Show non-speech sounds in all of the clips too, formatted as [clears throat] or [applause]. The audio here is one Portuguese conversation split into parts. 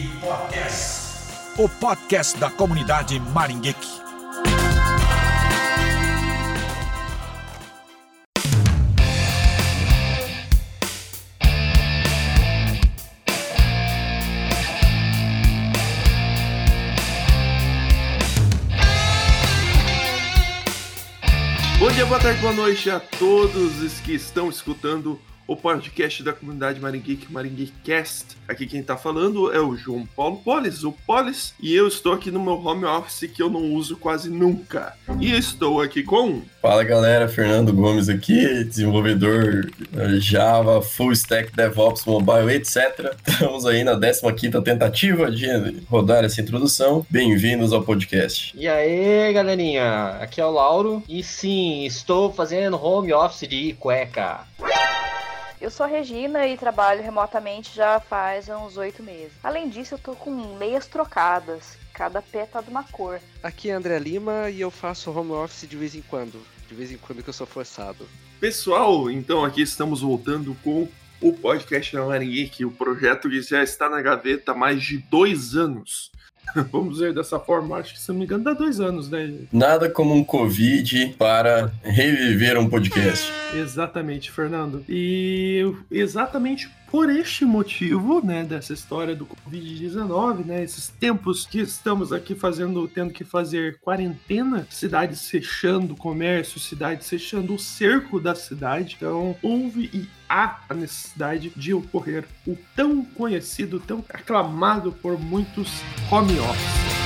Podcast. O podcast da comunidade Maringeek. Bom dia, boa tarde, boa noite a todos os que estão escutando o podcast da comunidade Maringeek, Maringeekcast. Aqui quem tá falando é o João Paulo Polis, o Polis, e eu estou aqui no meu home office que eu não uso quase nunca. E estou aqui com... Fala galera, Fernando Gomes aqui, desenvolvedor Java, Full Stack, DevOps, Mobile, etc. Estamos aí na 15ª tentativa de rodar essa introdução. Bem-vindos ao podcast. E aí, galerinha, aqui é o Lauro, e sim, estou fazendo home office de cueca. Eu sou a Regina e trabalho remotamente já faz uns oito meses. Além disso, eu tô com meias trocadas. Cada pé tá de uma cor. Aqui é André Lima e eu faço home office de vez em quando. De vez em quando que eu sou forçado. Pessoal, então aqui estamos voltando com o podcast da Maringeek, o projeto que já está na gaveta há mais de dois anos. [laughs] Vamos dizer dessa forma, acho que se não me engano dá dois anos, né? Nada como um Covid para reviver um podcast. Exatamente, Fernando. E exatamente por este motivo, né, dessa história do Covid-19, né, esses tempos que estamos aqui fazendo, tendo que fazer quarentena, cidades fechando, comércio, cidades fechando, o cerco da cidade. Então, houve e há a necessidade de ocorrer o tão conhecido, tão aclamado por muitos home office.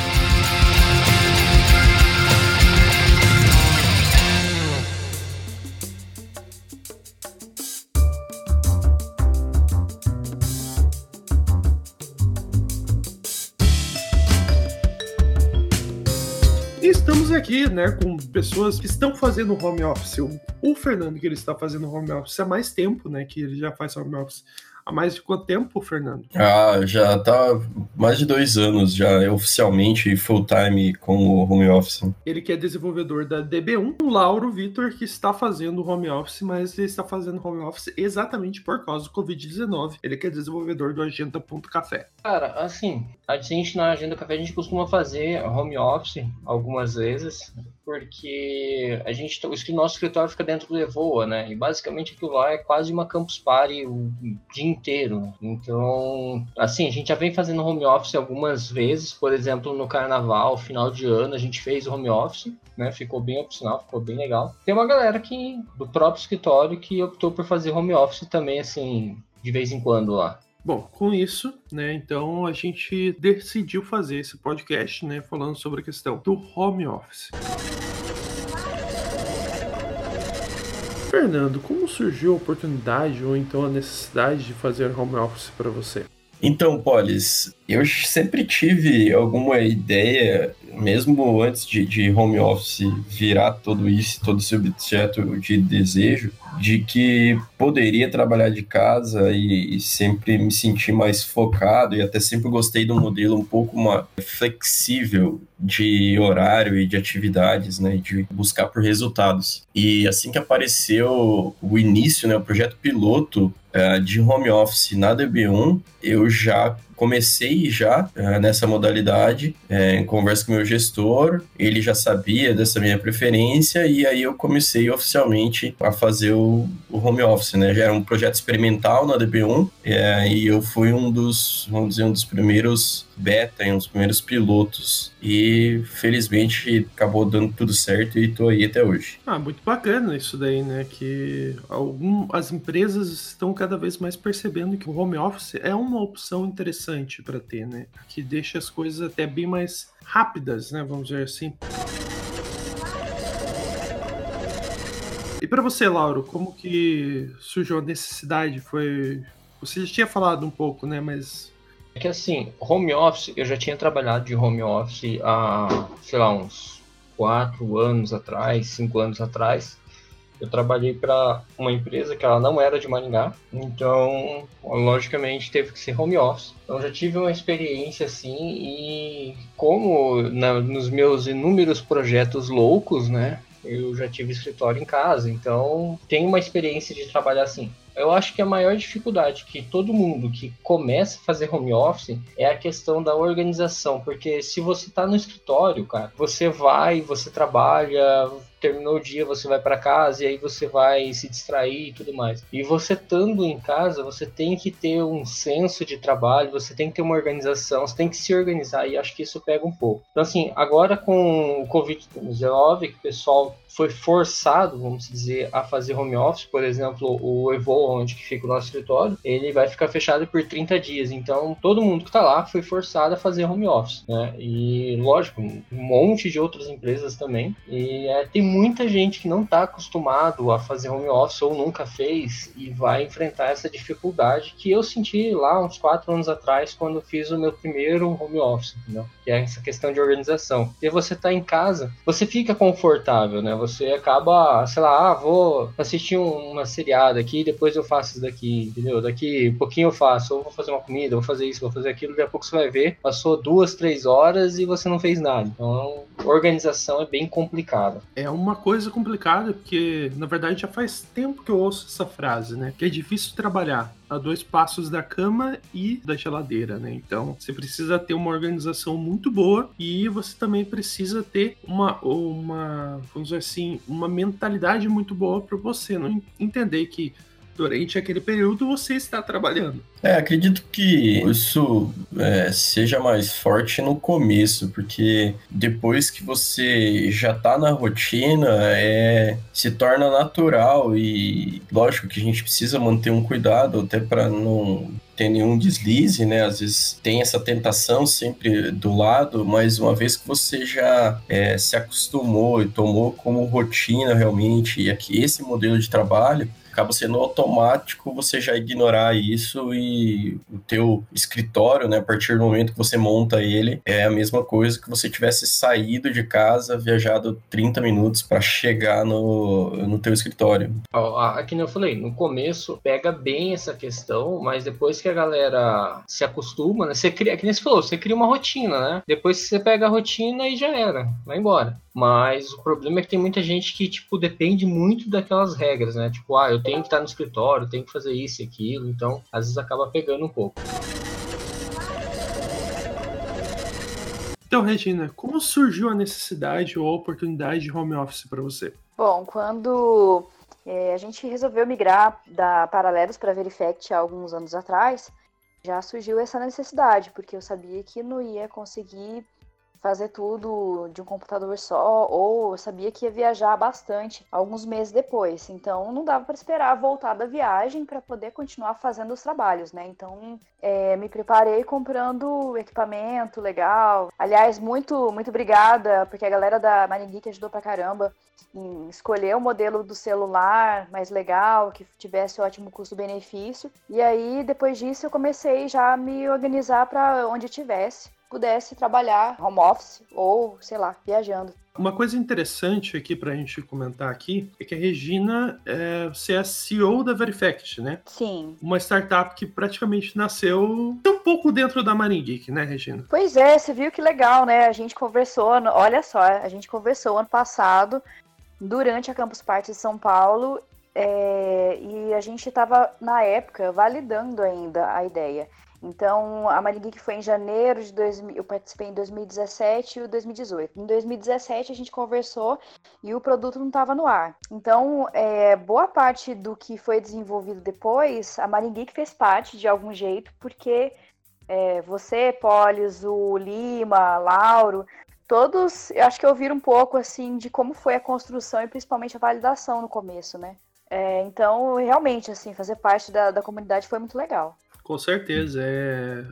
Estamos aqui, né, com pessoas que estão fazendo home office. O, o Fernando, que ele está fazendo home office há mais tempo, né, que ele já faz home office Há mais de quanto tempo, Fernando? Ah, já tá mais de dois anos já oficialmente full time com o home office. Ele que é desenvolvedor da DB1, o Lauro Vitor que está fazendo home office, mas ele está fazendo home office exatamente por causa do Covid-19. Ele que é desenvolvedor do Agenda.café. Cara, assim, a gente na Agenda Café a gente costuma fazer home office algumas vezes, porque a gente o nosso escritório fica dentro do Evoa, né? E basicamente aquilo lá é quase uma campus party o dia inteiro. Então, assim, a gente já vem fazendo home office algumas vezes, por exemplo, no carnaval, final de ano, a gente fez home office, né? Ficou bem opcional, ficou bem legal. Tem uma galera que do próprio escritório que optou por fazer home office também assim, de vez em quando lá. Bom, com isso, né, então a gente decidiu fazer esse podcast, né, falando sobre a questão do home office. Fernando, como surgiu a oportunidade ou então a necessidade de fazer home office para você? Então, Polis, eu sempre tive alguma ideia, mesmo antes de, de, home office virar todo isso, todo esse objeto de desejo, de que poderia trabalhar de casa e, e sempre me sentir mais focado e até sempre gostei um modelo um pouco mais flexível de horário e de atividades, né, de buscar por resultados. E assim que apareceu o início, né, o projeto piloto de home office na DB1, eu já comecei já uh, nessa modalidade, uh, em conversa com meu gestor, ele já sabia dessa minha preferência e aí eu comecei oficialmente a fazer o, o home office, né? Já era um projeto experimental na DB1 e eu fui um dos, vamos dizer, um dos primeiros beta, um dos primeiros pilotos e felizmente acabou dando tudo certo e tô aí até hoje. Ah, muito bacana isso daí, né? Que algum, as empresas estão cada vez mais percebendo que o home office é uma opção interessante para ter, né? Que deixa as coisas até bem mais rápidas, né? Vamos dizer assim. E para você, Lauro, como que surgiu a necessidade? Foi você já tinha falado um pouco, né? Mas é que assim, home office, eu já tinha trabalhado de home office há, sei lá, uns quatro anos atrás, cinco anos atrás. Eu trabalhei para uma empresa que ela não era de Maringá, então, logicamente, teve que ser home office. Então, já tive uma experiência assim, e como na, nos meus inúmeros projetos loucos, né, eu já tive escritório em casa, então tenho uma experiência de trabalhar assim. Eu acho que a maior dificuldade que todo mundo que começa a fazer home office é a questão da organização, porque se você está no escritório, cara, você vai, você trabalha, terminou o dia, você vai para casa e aí você vai se distrair e tudo mais. E você estando em casa, você tem que ter um senso de trabalho, você tem que ter uma organização, você tem que se organizar e acho que isso pega um pouco. Então assim, agora com o Covid-19, que o pessoal foi forçado, vamos dizer, a fazer home office, por exemplo, o Evo, onde fica o nosso escritório, ele vai ficar fechado por 30 dias. Então, todo mundo que está lá foi forçado a fazer home office, né? E, lógico, um monte de outras empresas também. E é, tem muita gente que não está acostumado a fazer home office ou nunca fez e vai enfrentar essa dificuldade que eu senti lá uns quatro anos atrás quando fiz o meu primeiro home office, entendeu? Que é essa questão de organização. E você está em casa, você fica confortável, né? Você acaba, sei lá, ah, vou assistir uma seriada aqui, depois eu faço isso daqui, entendeu? Daqui um pouquinho eu faço, ou vou fazer uma comida, vou fazer isso, vou fazer aquilo, daqui a pouco você vai ver, passou duas, três horas e você não fez nada. Então, organização é bem complicada. É uma coisa complicada, porque na verdade já faz tempo que eu ouço essa frase, né? Que é difícil trabalhar a dois passos da cama e da geladeira, né? Então você precisa ter uma organização muito boa e você também precisa ter uma, uma vamos dizer assim, uma mentalidade muito boa para você não entender que durante aquele período você está trabalhando. É, acredito que isso é, seja mais forte no começo, porque depois que você já tá na rotina, é, se torna natural e lógico que a gente precisa manter um cuidado até para não ter nenhum deslize, né? Às vezes tem essa tentação sempre do lado, mas uma vez que você já é, se acostumou e tomou como rotina realmente e aqui esse modelo de trabalho, acaba sendo automático você já ignorar isso e o teu escritório, né, a partir do momento que você monta ele, é a mesma coisa que você tivesse saído de casa, viajado 30 minutos para chegar no, no teu escritório. Aqui eu falei, no começo pega bem essa questão, mas depois que a galera se acostuma, né, você cria, que nem você falou, você cria uma rotina, né? Depois você pega a rotina e já era, vai embora. Mas o problema é que tem muita gente que, tipo, depende muito daquelas regras, né? Tipo, ah, eu tenho que estar no escritório, tenho que fazer isso e aquilo, então às vezes acaba pegando um pouco. Então, Regina, como surgiu a necessidade ou a oportunidade de home office para você? Bom, quando é, a gente resolveu migrar da Paralelos para Verifact há alguns anos atrás, já surgiu essa necessidade, porque eu sabia que não ia conseguir fazer tudo de um computador só, ou sabia que ia viajar bastante alguns meses depois. Então não dava para esperar voltar da viagem para poder continuar fazendo os trabalhos, né? Então é, me preparei comprando equipamento legal. Aliás, muito muito obrigada, porque a galera da Maringeek ajudou pra caramba em escolher o modelo do celular mais legal, que tivesse ótimo custo-benefício. E aí, depois disso, eu comecei já a me organizar para onde tivesse pudesse trabalhar home office ou, sei lá, viajando. Uma coisa interessante aqui para a gente comentar aqui é que a Regina é, você é CEO da Verifact, né? Sim. Uma startup que praticamente nasceu um pouco dentro da Marine Geek, né, Regina? Pois é, você viu que legal, né? A gente conversou, olha só, a gente conversou ano passado durante a Campus Party de São Paulo é, e a gente estava na época validando ainda a ideia. Então, a Maringeek foi em janeiro de 2000, eu participei em 2017 e 2018. Em 2017 a gente conversou e o produto não estava no ar. Então, é, boa parte do que foi desenvolvido depois, a Maringeek fez parte de algum jeito, porque é, você, Polis, o Lima, Lauro, todos, eu acho que ouviram um pouco assim de como foi a construção e principalmente a validação no começo, né? É, então, realmente, assim, fazer parte da, da comunidade foi muito legal. Com certeza, é,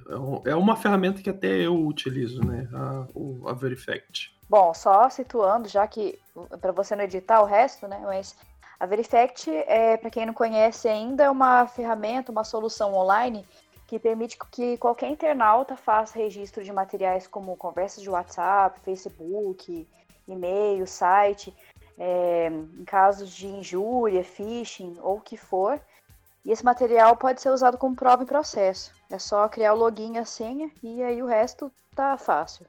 é uma ferramenta que até eu utilizo, né? A, a Verifact. Bom, só situando, já que para você não editar o resto, né? Mas a Verifact, é, para quem não conhece ainda, é uma ferramenta, uma solução online que permite que qualquer internauta faça registro de materiais como conversas de WhatsApp, Facebook, e-mail, site, é, em casos de injúria, phishing ou o que for, e esse material pode ser usado como prova em processo. É só criar o login e a senha e aí o resto tá fácil.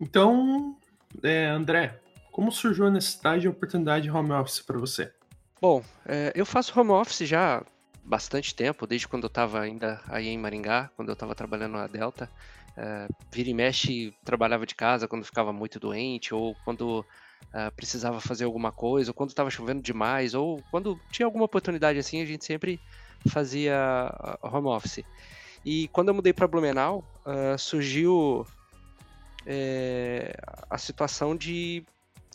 Então, é, André, como surgiu a necessidade e a oportunidade de home office para você? Bom, é, eu faço home office já há bastante tempo, desde quando eu estava ainda aí em Maringá, quando eu estava trabalhando na Delta. É, vira e mexe, trabalhava de casa quando ficava muito doente, ou quando é, precisava fazer alguma coisa, ou quando estava chovendo demais, ou quando tinha alguma oportunidade assim, a gente sempre fazia home office. E quando eu mudei para Blumenau, uh, surgiu é, a situação de,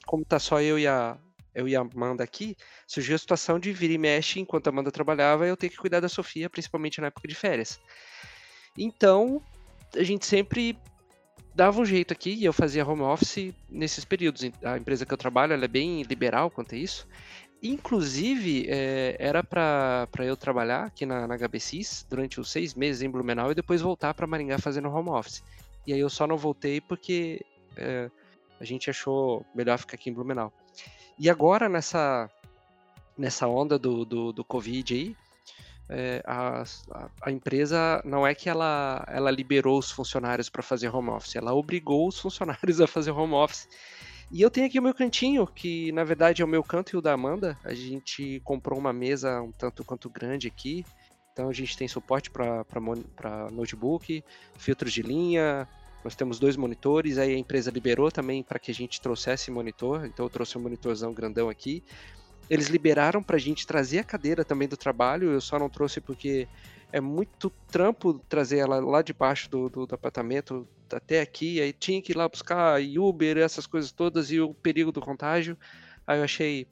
como tá só eu e a eu e a Amanda aqui, surgiu a situação de vir e mexe enquanto a Amanda trabalhava, eu ter que cuidar da Sofia, principalmente na época de férias. Então, a gente sempre dava um jeito aqui e eu fazia home office nesses períodos. A empresa que eu trabalho é bem liberal quanto a isso. Inclusive, é, era para eu trabalhar aqui na, na HBCs durante os seis meses em Blumenau e depois voltar para Maringá fazendo home office. E aí eu só não voltei porque é, a gente achou melhor ficar aqui em Blumenau. E agora, nessa, nessa onda do, do, do Covid aí, é, a, a, empresa não é que ela, ela liberou os funcionários para fazer home office, ela obrigou os funcionários [laughs] a fazer home office. E eu tenho aqui o meu cantinho, que na verdade é o meu canto e o da Amanda. A gente comprou uma mesa um tanto quanto grande aqui. Então a gente tem suporte para notebook, filtros de linha. Nós temos dois monitores. Aí a empresa liberou também para que a gente trouxesse monitor. Então eu trouxe um monitorzão grandão aqui. Eles liberaram para a gente trazer a cadeira também do trabalho. Eu só não trouxe porque é muito trampo trazer ela lá de baixo do, do, do, apartamento até aqui, aí tinha que ir lá buscar Uber, essas coisas todas, e o perigo do contágio. Aí eu achei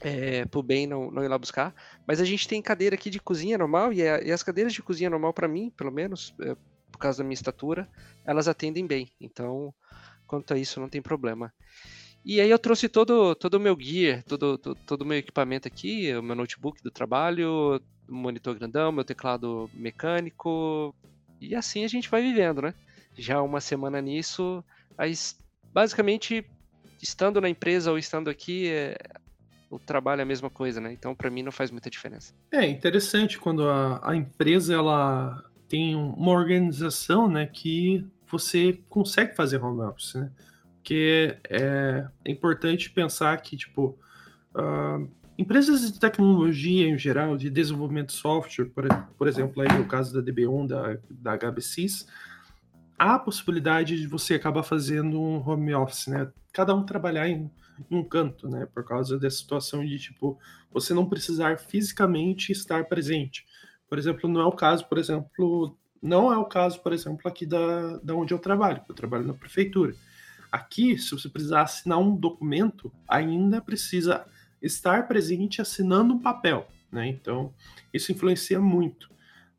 é, por bem não, não ir lá buscar. Mas a gente tem cadeira aqui de cozinha normal, e, e as cadeiras de cozinha normal, para mim, pelo menos, é, por causa da minha estatura, elas atendem bem. Então, quanto a isso, não tem problema. E aí eu trouxe todo todo o meu gear, todo, todo, o meu equipamento aqui, o meu notebook do trabalho, monitor grandão, meu teclado mecânico, e assim a gente vai vivendo, né? Já uma semana nisso, aí, basicamente, estando na empresa ou estando aqui, é, o trabalho é a mesma coisa, né? Então, para mim, não faz muita diferença. É interessante quando a, a empresa ela tem uma organização, né, que você consegue fazer home office, né? Porque é, importante pensar que, tipo, uh, empresas de tecnologia em geral, de desenvolvimento de software, por, por exemplo, aí no caso da DB1, da, da HBCs, há a possibilidade de você acabar fazendo um home office, né? Cada um trabalhar em, em um canto, né? Por causa dessa situação de, tipo, você não precisar fisicamente estar presente. Por exemplo, não é o caso, por exemplo, não é o caso, por exemplo, aqui da, da onde eu trabalho. Eu trabalho na prefeitura. Aqui, se você precisar assinar um documento, ainda precisa estar presente assinando um papel, né? Então, isso influencia muito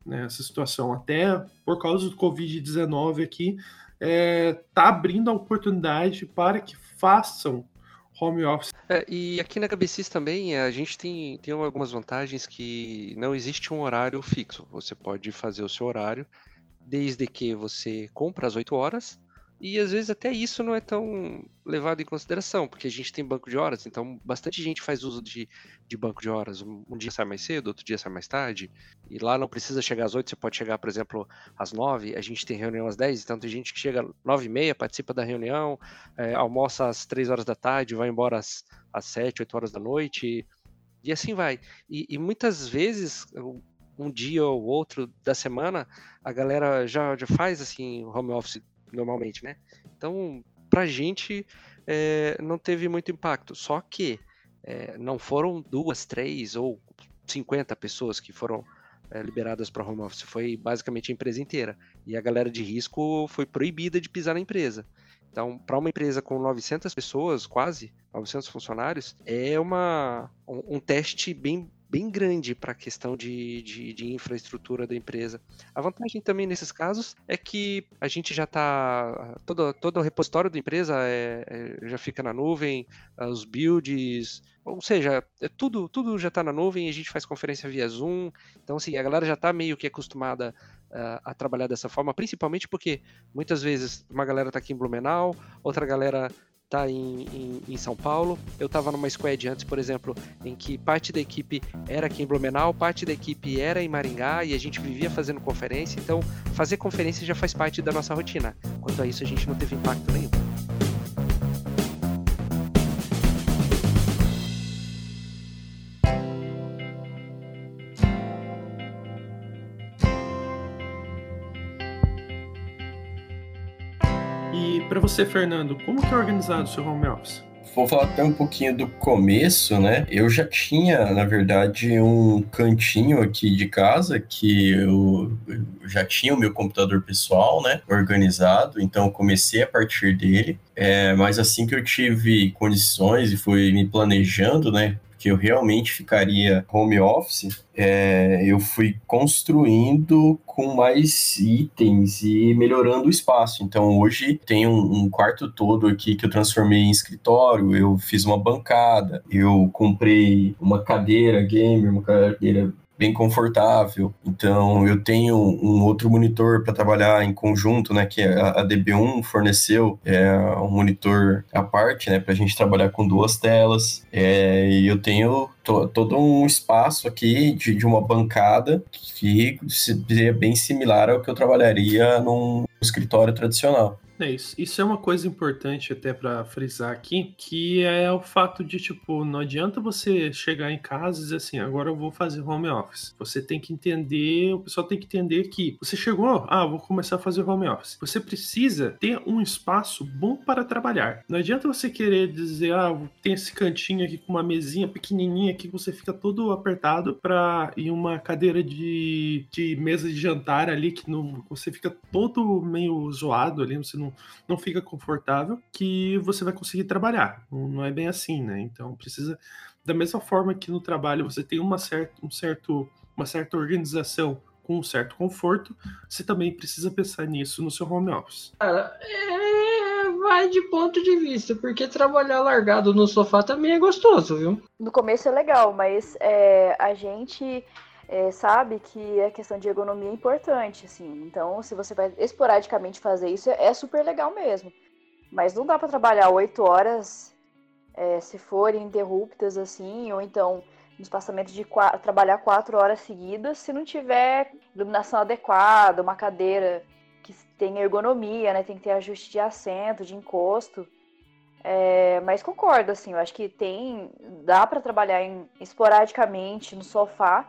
nessa né, situação. Até por causa do Covid-19 aqui, está é, tá abrindo a oportunidade para que façam home office. É, e aqui na KBCs também a gente tem, tem algumas vantagens que não existe um horário fixo. Você pode fazer o seu horário desde que você compra às 8 horas e às vezes até isso não é tão levado em consideração, porque a gente tem banco de horas, então bastante gente faz uso de, de banco de horas. Um, um dia sai mais cedo, outro dia sai mais tarde, e lá não precisa chegar às 8, você pode chegar, por exemplo, às 9, a gente tem reunião às 10, então tem gente que chega às 9 e meia, participa da reunião, é, almoça às 3 horas da tarde, vai embora às, às 7, 8 horas da noite, e assim vai. E, e muitas vezes um dia ou outro da semana, a galera já, já faz assim home office normalmente, né? Então, pra gente é, não teve muito impacto. Só que é, não foram duas, três ou 50 pessoas que foram é, liberadas para home office, foi basicamente a empresa inteira. E a galera de risco foi proibida de pisar na empresa. Então, para uma empresa com 900 pessoas, quase 900 funcionários, é uma, um, um teste bem bem grande para a questão de, de, de, infraestrutura da empresa. A vantagem também nesses casos é que a gente já está. Todo, todo o repositório da empresa é, é, já fica na nuvem, os builds, ou seja, é tudo, tudo já está na nuvem, a gente faz conferência via Zoom. Então, assim, a galera já está meio que acostumada uh, a trabalhar dessa forma, principalmente porque muitas vezes uma galera está aqui em Blumenau, outra galera tá em, em, em, São Paulo. Eu estava numa squad antes, por exemplo, em que parte da equipe era aqui em Blumenau, parte da equipe era em Maringá e a gente vivia fazendo conferência. Então, fazer conferência já faz parte da nossa rotina. Quanto a isso, a gente não teve impacto nenhum. Você, Fernando, como que é organizado o seu home office? Vou falar até um pouquinho do começo, né? Eu já tinha, na verdade, um cantinho aqui de casa que eu, já tinha o meu computador pessoal, né? Organizado, então comecei a partir dele. É, mas assim que eu tive condições e fui me planejando, né? Que eu realmente ficaria home office, é, eu fui construindo com mais itens e melhorando o espaço. Então hoje tem um, um, quarto todo aqui que eu transformei em escritório, eu fiz uma bancada, eu comprei uma cadeira gamer, uma cadeira bem confortável. Então, eu tenho um outro monitor para trabalhar em conjunto, né, que a, DB1 forneceu é um monitor à parte, né, para a gente trabalhar com duas telas. É, e eu tenho to, todo um espaço aqui de, de uma bancada que seria bem similar ao que eu trabalharia num escritório tradicional. É isso. Isso é uma coisa importante até para frisar aqui, que é o fato de, tipo, não adianta você chegar em casa e dizer assim, agora eu vou fazer home office. Você tem que entender, o pessoal tem que entender que você chegou, ah, vou começar a fazer home office. Você precisa ter um espaço bom para trabalhar. Não adianta você querer dizer, ah, tem esse cantinho aqui com uma mesinha pequenininha que você fica todo apertado para ir uma cadeira de, de mesa de jantar ali que não, você fica todo meio zoado ali, você não não, não fica confortável, que você vai conseguir trabalhar. Não, não é bem assim, né? Então precisa, da mesma forma que no trabalho você tem uma certa, um certo, uma certa organização com um certo conforto, você também precisa pensar nisso no seu home office. Cara, é, vai de ponto de vista, porque trabalhar largado no sofá também é gostoso, viu? No começo é legal, mas é, a gente é, sabe que a questão de ergonomia é importante, assim. Então, se você vai esporadicamente fazer isso, é super legal mesmo. Mas não dá para trabalhar oito horas é, se forem interruptas, assim, ou então no espaçamento de quatro, trabalhar quatro horas seguidas, se não tiver iluminação adequada, uma cadeira que tem ergonomia, né? Tem que ter ajuste de assento, de encosto. É, mas concordo, assim, eu acho que tem. dá para trabalhar em, esporadicamente no sofá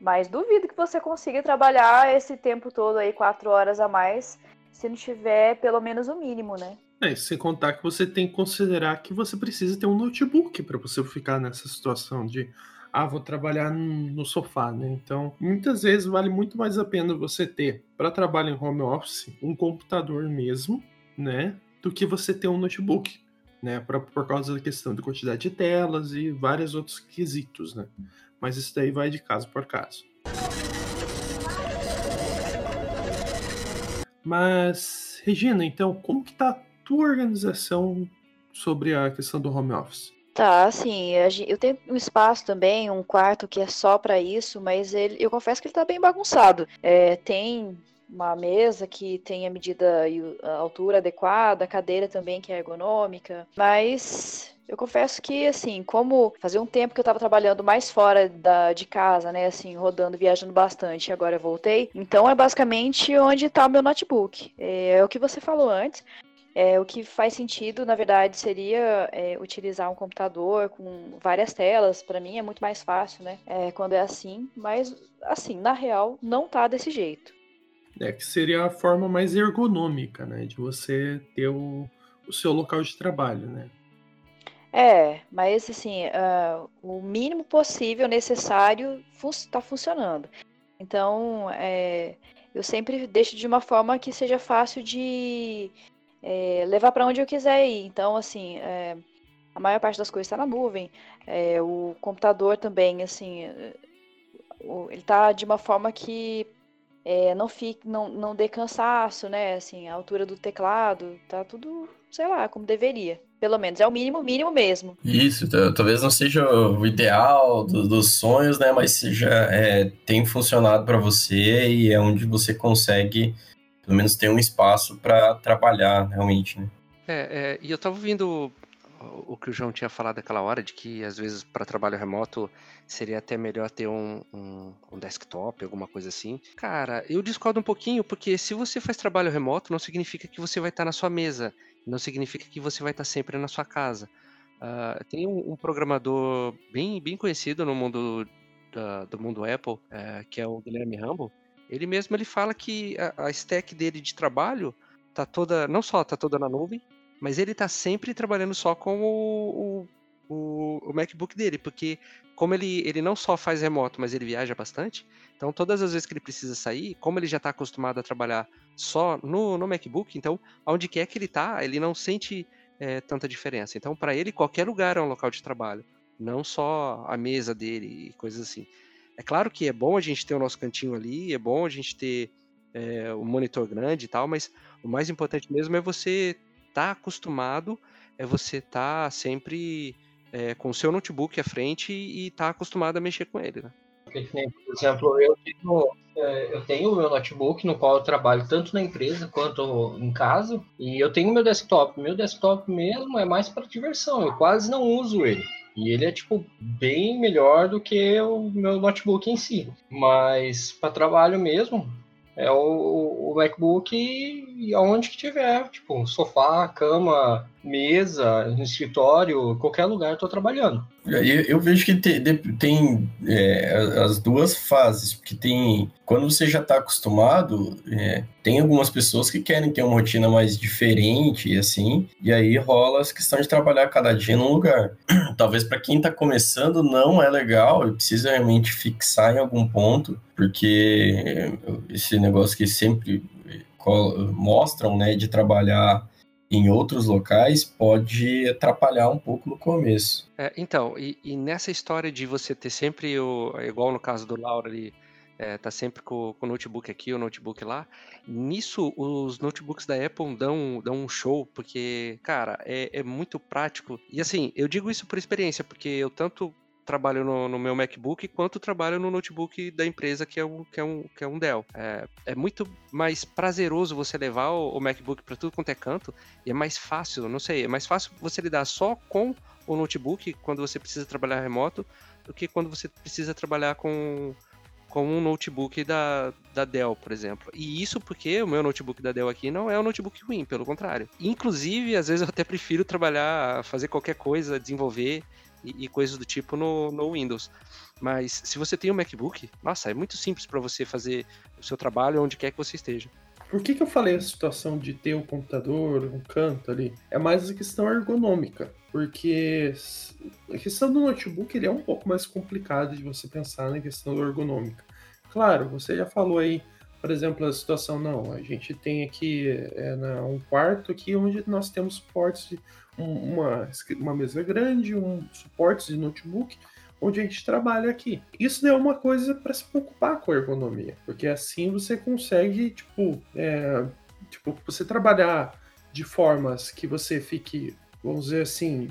mas duvido que você consiga trabalhar esse tempo todo aí, quatro horas a mais, se não tiver pelo menos o mínimo, né? É, sem contar que você tem que considerar que você precisa ter um notebook para você ficar nessa situação de ah, vou trabalhar no sofá, né? Então, muitas vezes vale muito mais a pena você ter para trabalho em home office um computador mesmo, né, do que você ter um notebook, né, pra, por causa da questão de quantidade de telas e vários outros quesitos, né? Mas isso daí vai de caso por caso. Mas, Regina, então, como que tá a tua organização sobre a questão do home office? Tá, assim, eu tenho um espaço também, um quarto que é só para isso, mas ele, eu confesso que ele tá bem bagunçado. É, tem uma mesa que tem a medida e altura adequada, cadeira também que é ergonômica, mas eu confesso que, assim, como fazia um tempo que eu estava trabalhando mais fora da, de casa, né, assim, rodando, viajando bastante, e agora eu voltei, então é basicamente onde está o meu notebook. É, é, o que você falou antes. É, o que faz sentido, na verdade, seria é, utilizar um computador com várias telas. Para mim é muito mais fácil, né? É, quando é assim. Mas, assim, na real, não tá desse jeito. É que seria a forma mais ergonômica, né? De você ter o, o seu local de trabalho, né? É, mas assim, uh, o mínimo possível necessário está fun funcionando. Então, é, eu sempre deixo de uma forma que seja fácil de é, levar para onde eu quiser ir. Então, assim, é, a maior parte das coisas está na nuvem. É, o computador também, assim, ele está de uma forma que é, não fique, não, não dê cansaço, né? Assim, a altura do teclado, tá tudo, sei lá, como deveria. Pelo menos é o mínimo, mínimo mesmo. Isso, talvez não seja o ideal do, dos sonhos, né? Mas seja, é, tem funcionado para você e é onde você consegue, pelo menos, ter um espaço para trabalhar realmente, né? É, é, e eu tava ouvindo o que o João tinha falado aquela hora, de que às vezes para trabalho remoto seria até melhor ter um, um, um, desktop, alguma coisa assim. Cara, eu discordo um pouquinho, porque se você faz trabalho remoto, não significa que você vai estar na sua mesa não significa que você vai estar sempre na sua casa. Uh, tem um, um, programador bem, bem conhecido no mundo da, do mundo Apple, uh, que é o Guilherme Rambo. Ele mesmo ele fala que a, a, stack dele de trabalho tá toda, não só tá toda na nuvem, mas ele tá sempre trabalhando só com o, o, o, MacBook dele, porque como ele, ele não só faz remoto, mas ele viaja bastante, então todas as vezes que ele precisa sair, como ele já está acostumado a trabalhar só no, no MacBook, então aonde quer que ele tá, ele não sente é, tanta diferença. Então para ele qualquer lugar é um local de trabalho, não só a mesa dele e coisas assim. É claro que é bom a gente ter o nosso cantinho ali, é bom a gente ter é, um monitor grande e tal, mas o mais importante mesmo é você tá acostumado, é você tá sempre é, com o seu notebook à frente e tá acostumado a mexer com ele, né? Por exemplo, eu tenho, é, eu tenho o meu notebook no qual eu trabalho tanto na empresa quanto em casa, e eu tenho meu desktop. Meu desktop mesmo é mais para diversão, eu quase não uso ele. E ele é, tipo, bem melhor do que o meu notebook em si. Mas para trabalho mesmo, é o, o MacBook e aonde que tiver, tipo, sofá, cama, mesa, escritório, qualquer lugar eu tô trabalhando. Eu, eu vejo que tem, tem é, as duas fases, porque tem. Quando você já está acostumado, é, tem algumas pessoas que querem ter uma rotina mais diferente e assim, e aí rola essa questão de trabalhar cada dia num lugar. [clears throat] Talvez para quem está começando não é legal e precisa realmente fixar em algum ponto, porque esse negócio que sempre mostram, né, de trabalhar em outros locais pode atrapalhar um pouco no começo. É, então, e, e, nessa história de você ter sempre o. Igual no caso do Laura ali, é, tá sempre com, com, o notebook aqui, o notebook lá. Nisso, os notebooks da Apple dão, dão um show, porque, cara, é, é muito prático. E assim, eu digo isso por experiência, porque eu tanto trabalho no, no, meu MacBook quanto trabalho no notebook da empresa que é um, que é um, que é um Dell. É, é muito mais prazeroso você levar o, o MacBook para tudo quanto é canto e é mais fácil, não sei, é mais fácil você lidar só com o notebook quando você precisa trabalhar remoto do que quando você precisa trabalhar com com um notebook da, da Dell, por exemplo. E isso porque o meu notebook da Dell aqui não é um notebook ruim, pelo contrário. Inclusive, às vezes eu até prefiro trabalhar, fazer qualquer coisa, desenvolver e, e coisas do tipo no, no Windows. Mas se você tem um MacBook, nossa, é muito simples para você fazer o seu trabalho onde quer que você esteja. Por que, que eu falei a situação de ter o um computador, um canto ali? É mais a questão ergonômica. Porque a questão do notebook ele é um pouco mais complicado de você pensar na questão ergonômica. Claro, você já falou aí, por exemplo, a situação, não, a gente tem aqui é, um quarto aqui onde nós temos suportes de uma, uma mesa grande, um suporte de notebook, onde a gente trabalha aqui. Isso é uma coisa para se preocupar com a ergonomia, porque assim você consegue, tipo, é, tipo, você trabalhar de formas que você fique, vamos dizer assim,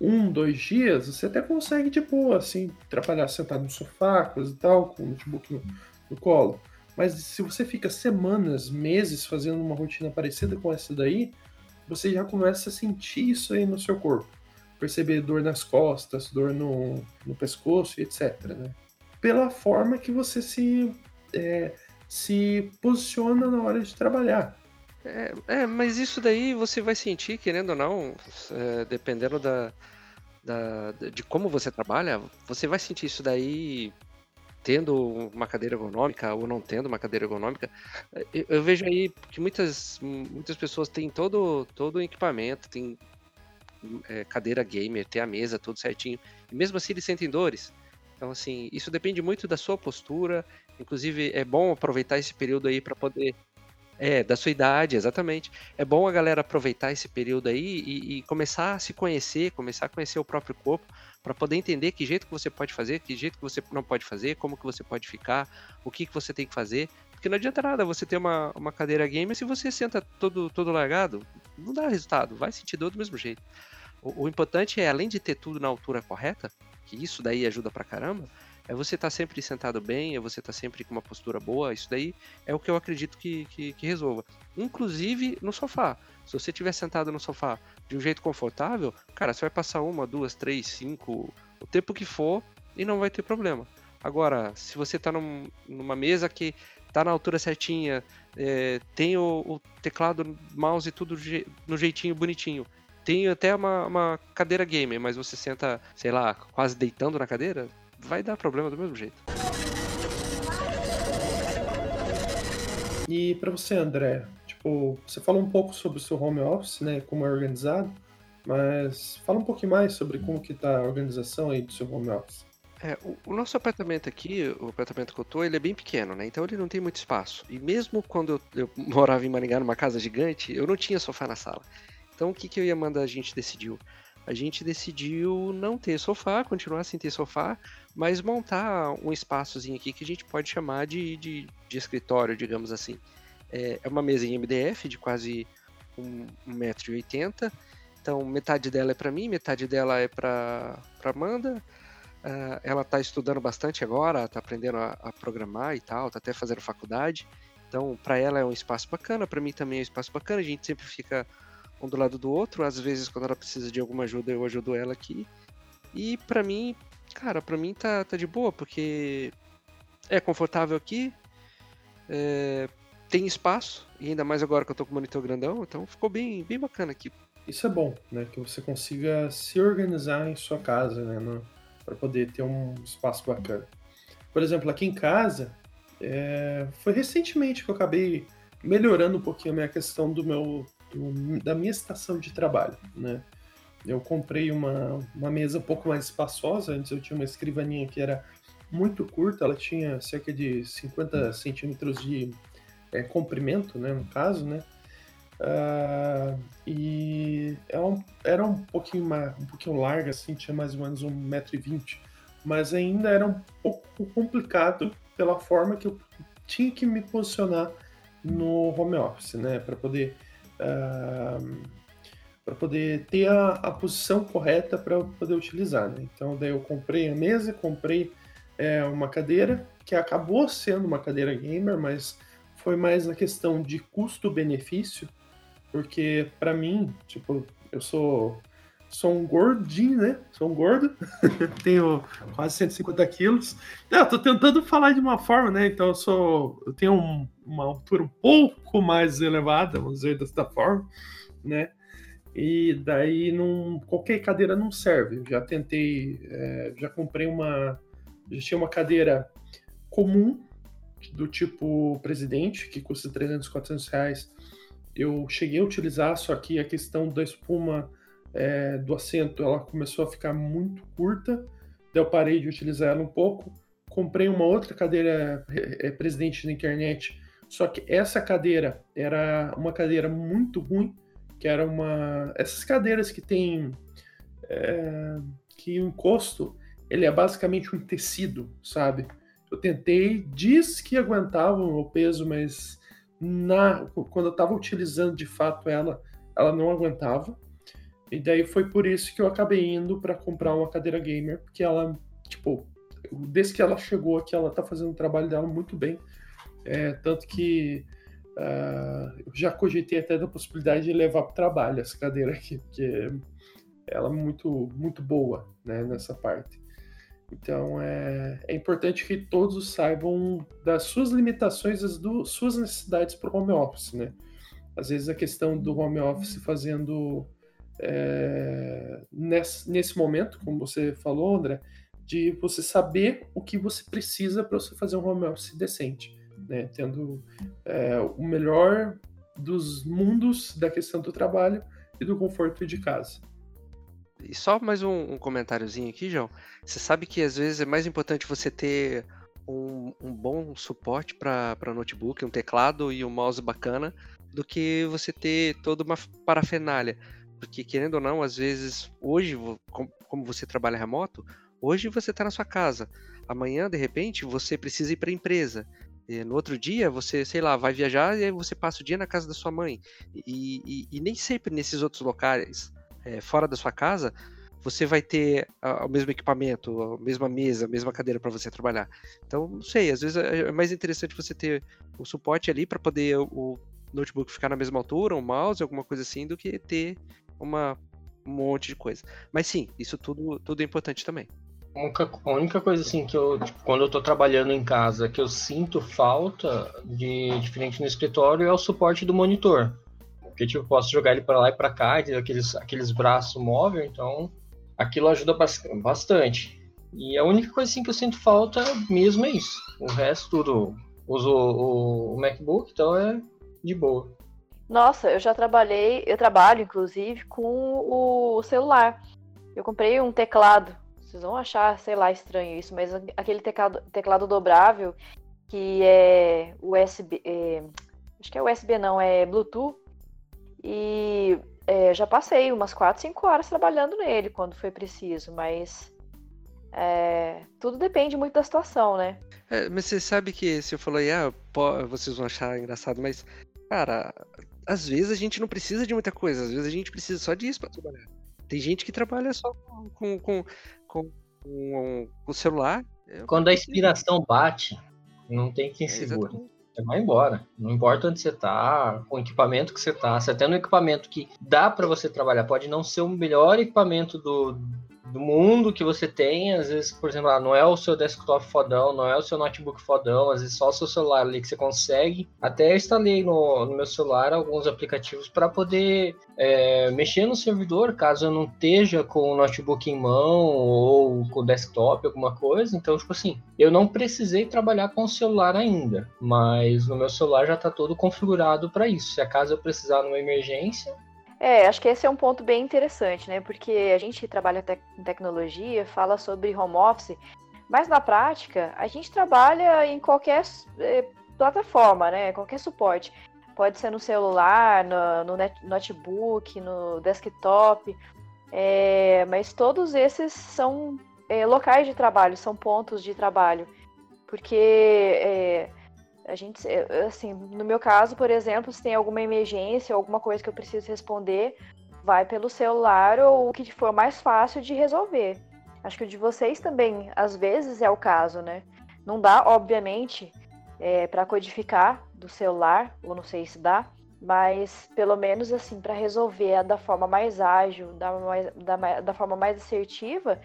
um, dois dias, você até consegue boa, assim, trabalhar sentado no sofá, coisa e tal, com o notebook no, no colo. Mas se você fica semanas, meses fazendo uma rotina parecida com essa daí, você já começa a sentir isso aí no seu corpo. Perceber dor nas costas, dor no, no pescoço, etc. Né? Pela forma que você se, é, se posiciona na hora de trabalhar. É, é, mas isso daí você vai sentir, querendo ou não, é, dependendo da, da, de como você trabalha, você vai sentir isso daí tendo uma cadeira ergonômica ou não tendo uma cadeira ergonômica, eu, eu, vejo aí que muitas, muitas pessoas têm todo, todo o equipamento, tem é, cadeira gamer, tem a mesa tudo certinho, e mesmo assim eles sentem dores. Então, assim, isso depende muito da sua postura. Inclusive, é bom aproveitar esse período aí para poder é, da sua idade, exatamente. É bom a galera aproveitar esse período aí e, e começar a se conhecer, começar a conhecer o próprio corpo, para poder entender que jeito que você pode fazer, que jeito que você não pode fazer, como que você pode ficar, o que, que você tem que fazer. Porque não adianta nada você ter uma, uma cadeira gamer se você senta todo, todo largado, não dá resultado, vai sentir dor do mesmo jeito. O, o importante é, além de ter tudo na altura correta, que isso daí ajuda pra caramba, é você estar tá sempre sentado bem, é você estar tá sempre com uma postura boa, isso daí é o que eu acredito que, que, que resolva. Inclusive no sofá. Se você estiver sentado no sofá de um jeito confortável, cara, você vai passar uma, duas, três, cinco, o tempo que for e não vai ter problema. Agora, se você está num, numa mesa que está na altura certinha, é, tem o, o, teclado, mouse tudo no jeitinho bonitinho, tem até uma, uma cadeira gamer, mas você senta, sei lá, quase deitando na cadeira, vai dar problema do mesmo jeito. E para você, André, tipo, você falou um pouco sobre o seu home office, né, como é organizado, mas fala um pouquinho mais sobre como que tá a organização aí do seu home office. É, o, o, nosso apartamento aqui, o apartamento que eu tô, ele é bem pequeno, né? Então ele não tem muito espaço. E mesmo quando eu, eu [laughs] morava em Maringá, numa casa gigante, eu não tinha sofá na sala. Então o que, que eu ia mandar a gente decidiu? A gente decidiu não ter sofá, continuar sem ter sofá, mas montar um espaçozinho aqui que a gente pode chamar de, de, de escritório, digamos assim. É, é, uma mesa em MDF de quase 1,80m. Então metade dela é para mim, metade dela é para Amanda Uh, ela está estudando bastante agora, está aprendendo a, a, programar e tal, está até fazendo faculdade. Então, para ela é um espaço bacana, para mim também é um espaço bacana. A gente sempre fica um do lado do outro. Às vezes, quando ela precisa de alguma ajuda, eu ajudo ela aqui. E para mim, cara, para mim tá, tá de boa, porque é confortável aqui, é, tem espaço, e ainda mais agora que eu tô com o monitor grandão, então ficou bem, bem bacana aqui. Isso é bom, né? Que você consiga se organizar em sua casa, né? No para poder ter um espaço bacana. Por exemplo, aqui em casa, é, foi recentemente que eu acabei melhorando um pouquinho a minha questão do meu da minha estação de trabalho, né? Eu comprei uma, uma mesa um pouco mais espaçosa, antes eu tinha uma escrivaninha que era muito curta, ela tinha cerca de 50 centímetros de é, comprimento, né, no caso, né? Uh, e ela é era um pouquinho mais, um pouquinho larga, assim, tinha mais ou menos 1,20m, mas ainda era um pouco complicado pela forma que eu tinha que me posicionar no home office, né, para poder para poder ter a, a posição correta para poder utilizar. Né? Então daí eu comprei a mesa, comprei é, uma cadeira que acabou sendo uma cadeira gamer, mas foi mais na questão de custo-benefício porque, para mim, tipo, eu sou sou um gordinho, né? Sou um gordo, [laughs] tenho quase 150 quilos. Eu tô tentando falar de uma forma, né? Então eu sou, eu tenho um, uma altura um pouco mais elevada, vamos dizer desta forma, né? E daí não, qualquer cadeira não serve. já tentei, é, já comprei uma, já tinha uma cadeira comum do tipo presidente que custa 300, 400 reais eu cheguei a utilizar, só que a questão da espuma é, do assento ela começou a ficar muito curta, eu parei de utilizar ela um pouco. Comprei uma outra cadeira é, é, presidente na internet, só que essa cadeira era uma cadeira muito ruim, que era uma. Essas cadeiras que tem. É, que o encosto ele é basicamente um tecido, sabe? Eu tentei, diz que aguentavam o peso, mas na quando eu estava utilizando de fato ela, ela não aguentava. E daí foi por isso que eu acabei indo para comprar uma cadeira gamer, porque ela, tipo, desde que ela chegou aqui, ela tá fazendo o trabalho dela muito bem. É, tanto que uh, eu já cogitei até da possibilidade de levar para o trabalho essa cadeira aqui, porque ela é muito, muito boa né, nessa parte. Então é, é importante que todos saibam das suas limitações, das do, suas necessidades para o home office, né? Às vezes a questão do home office fazendo é, nesse, nesse momento, como você falou, André, de você saber o que você precisa para você fazer um home office decente, né? Tendo é, o melhor dos mundos da questão do trabalho e do conforto de casa. E só mais um, um comentáriozinho aqui, João. Você sabe que às vezes é mais importante você ter um, um bom suporte para notebook, um teclado e um mouse bacana, do que você ter toda uma parafernália. Porque, querendo ou não, às vezes, hoje, como você trabalha remoto, hoje você está na sua casa. Amanhã, de repente, você precisa ir para a empresa. E no outro dia, você, sei lá, vai viajar e você passa o dia na casa da sua mãe. E, e, e nem sempre nesses outros locais é, fora da sua casa, você vai ter o mesmo equipamento, a mesma mesa, a mesma cadeira para você trabalhar. Então, não sei, às vezes é, é mais interessante você ter o suporte ali para poder o notebook ficar na mesma altura, um mouse, alguma coisa assim, do que ter uma, um monte de coisa. Mas sim, isso tudo, tudo é importante também. A única coisa assim que eu, tipo, quando eu tô trabalhando em casa, que eu sinto falta de diferente no escritório é o suporte do monitor. Porque, tipo, posso jogar ele para lá e para cá, ter aqueles, aqueles braços móveis, então aquilo ajuda bastante. E a única coisa assim, que eu sinto falta mesmo é isso. O resto tudo uso o, o MacBook, então é de boa. Nossa, eu já trabalhei, eu trabalho inclusive com o celular. Eu comprei um teclado. Vocês vão achar, sei lá, estranho isso, mas aquele teclado, teclado dobrável que é USB, é, acho que é USB não, é Bluetooth. E é, já passei umas 4, 5 horas trabalhando nele quando foi preciso, mas é, tudo depende muito da situação, né? É, mas você sabe que se eu aí, ah, vocês vão achar engraçado, mas, cara, às vezes a gente não precisa de muita coisa, às vezes a gente precisa só disso para trabalhar. Tem gente que trabalha só com, com, com, com, com o celular. Quando a inspiração bate, não tem quem é, segura. Você vai embora. Não importa onde você tá, com o equipamento que você tá. Você tendo um equipamento que dá para você trabalhar, pode não ser o melhor equipamento do, do mundo que você tem, às vezes, por exemplo, ah, não é o seu desktop fodão, não é o seu notebook fodão, às vezes só o seu celular ali que você consegue. Até eu instalei no, no meu celular alguns aplicativos para poder é, mexer no servidor, caso eu não esteja com o notebook em mão ou com o desktop, alguma coisa. Então, tipo assim, eu não precisei trabalhar com o celular ainda, mas no meu celular já está todo configurado para isso. Se acaso eu precisar numa emergência, é, acho que esse é um ponto bem interessante, né? Porque a gente trabalha em tecnologia fala sobre home office, mas na prática a gente trabalha em qualquer eh, plataforma, né? Qualquer suporte. Pode ser no celular, no, no net, notebook, no desktop, é, mas todos esses são é, locais de trabalho, são pontos de trabalho. Porque é, a gente, assim, no meu caso, por exemplo, se tem alguma emergência, alguma coisa que eu preciso responder, vai pelo celular ou o que for mais fácil de resolver. Acho que o de vocês também, às vezes, é o caso, né? Não dá, obviamente, é, para codificar do celular, ou não sei se dá, mas pelo menos assim, para resolver da forma mais ágil, da, mais, da, da forma mais assertiva,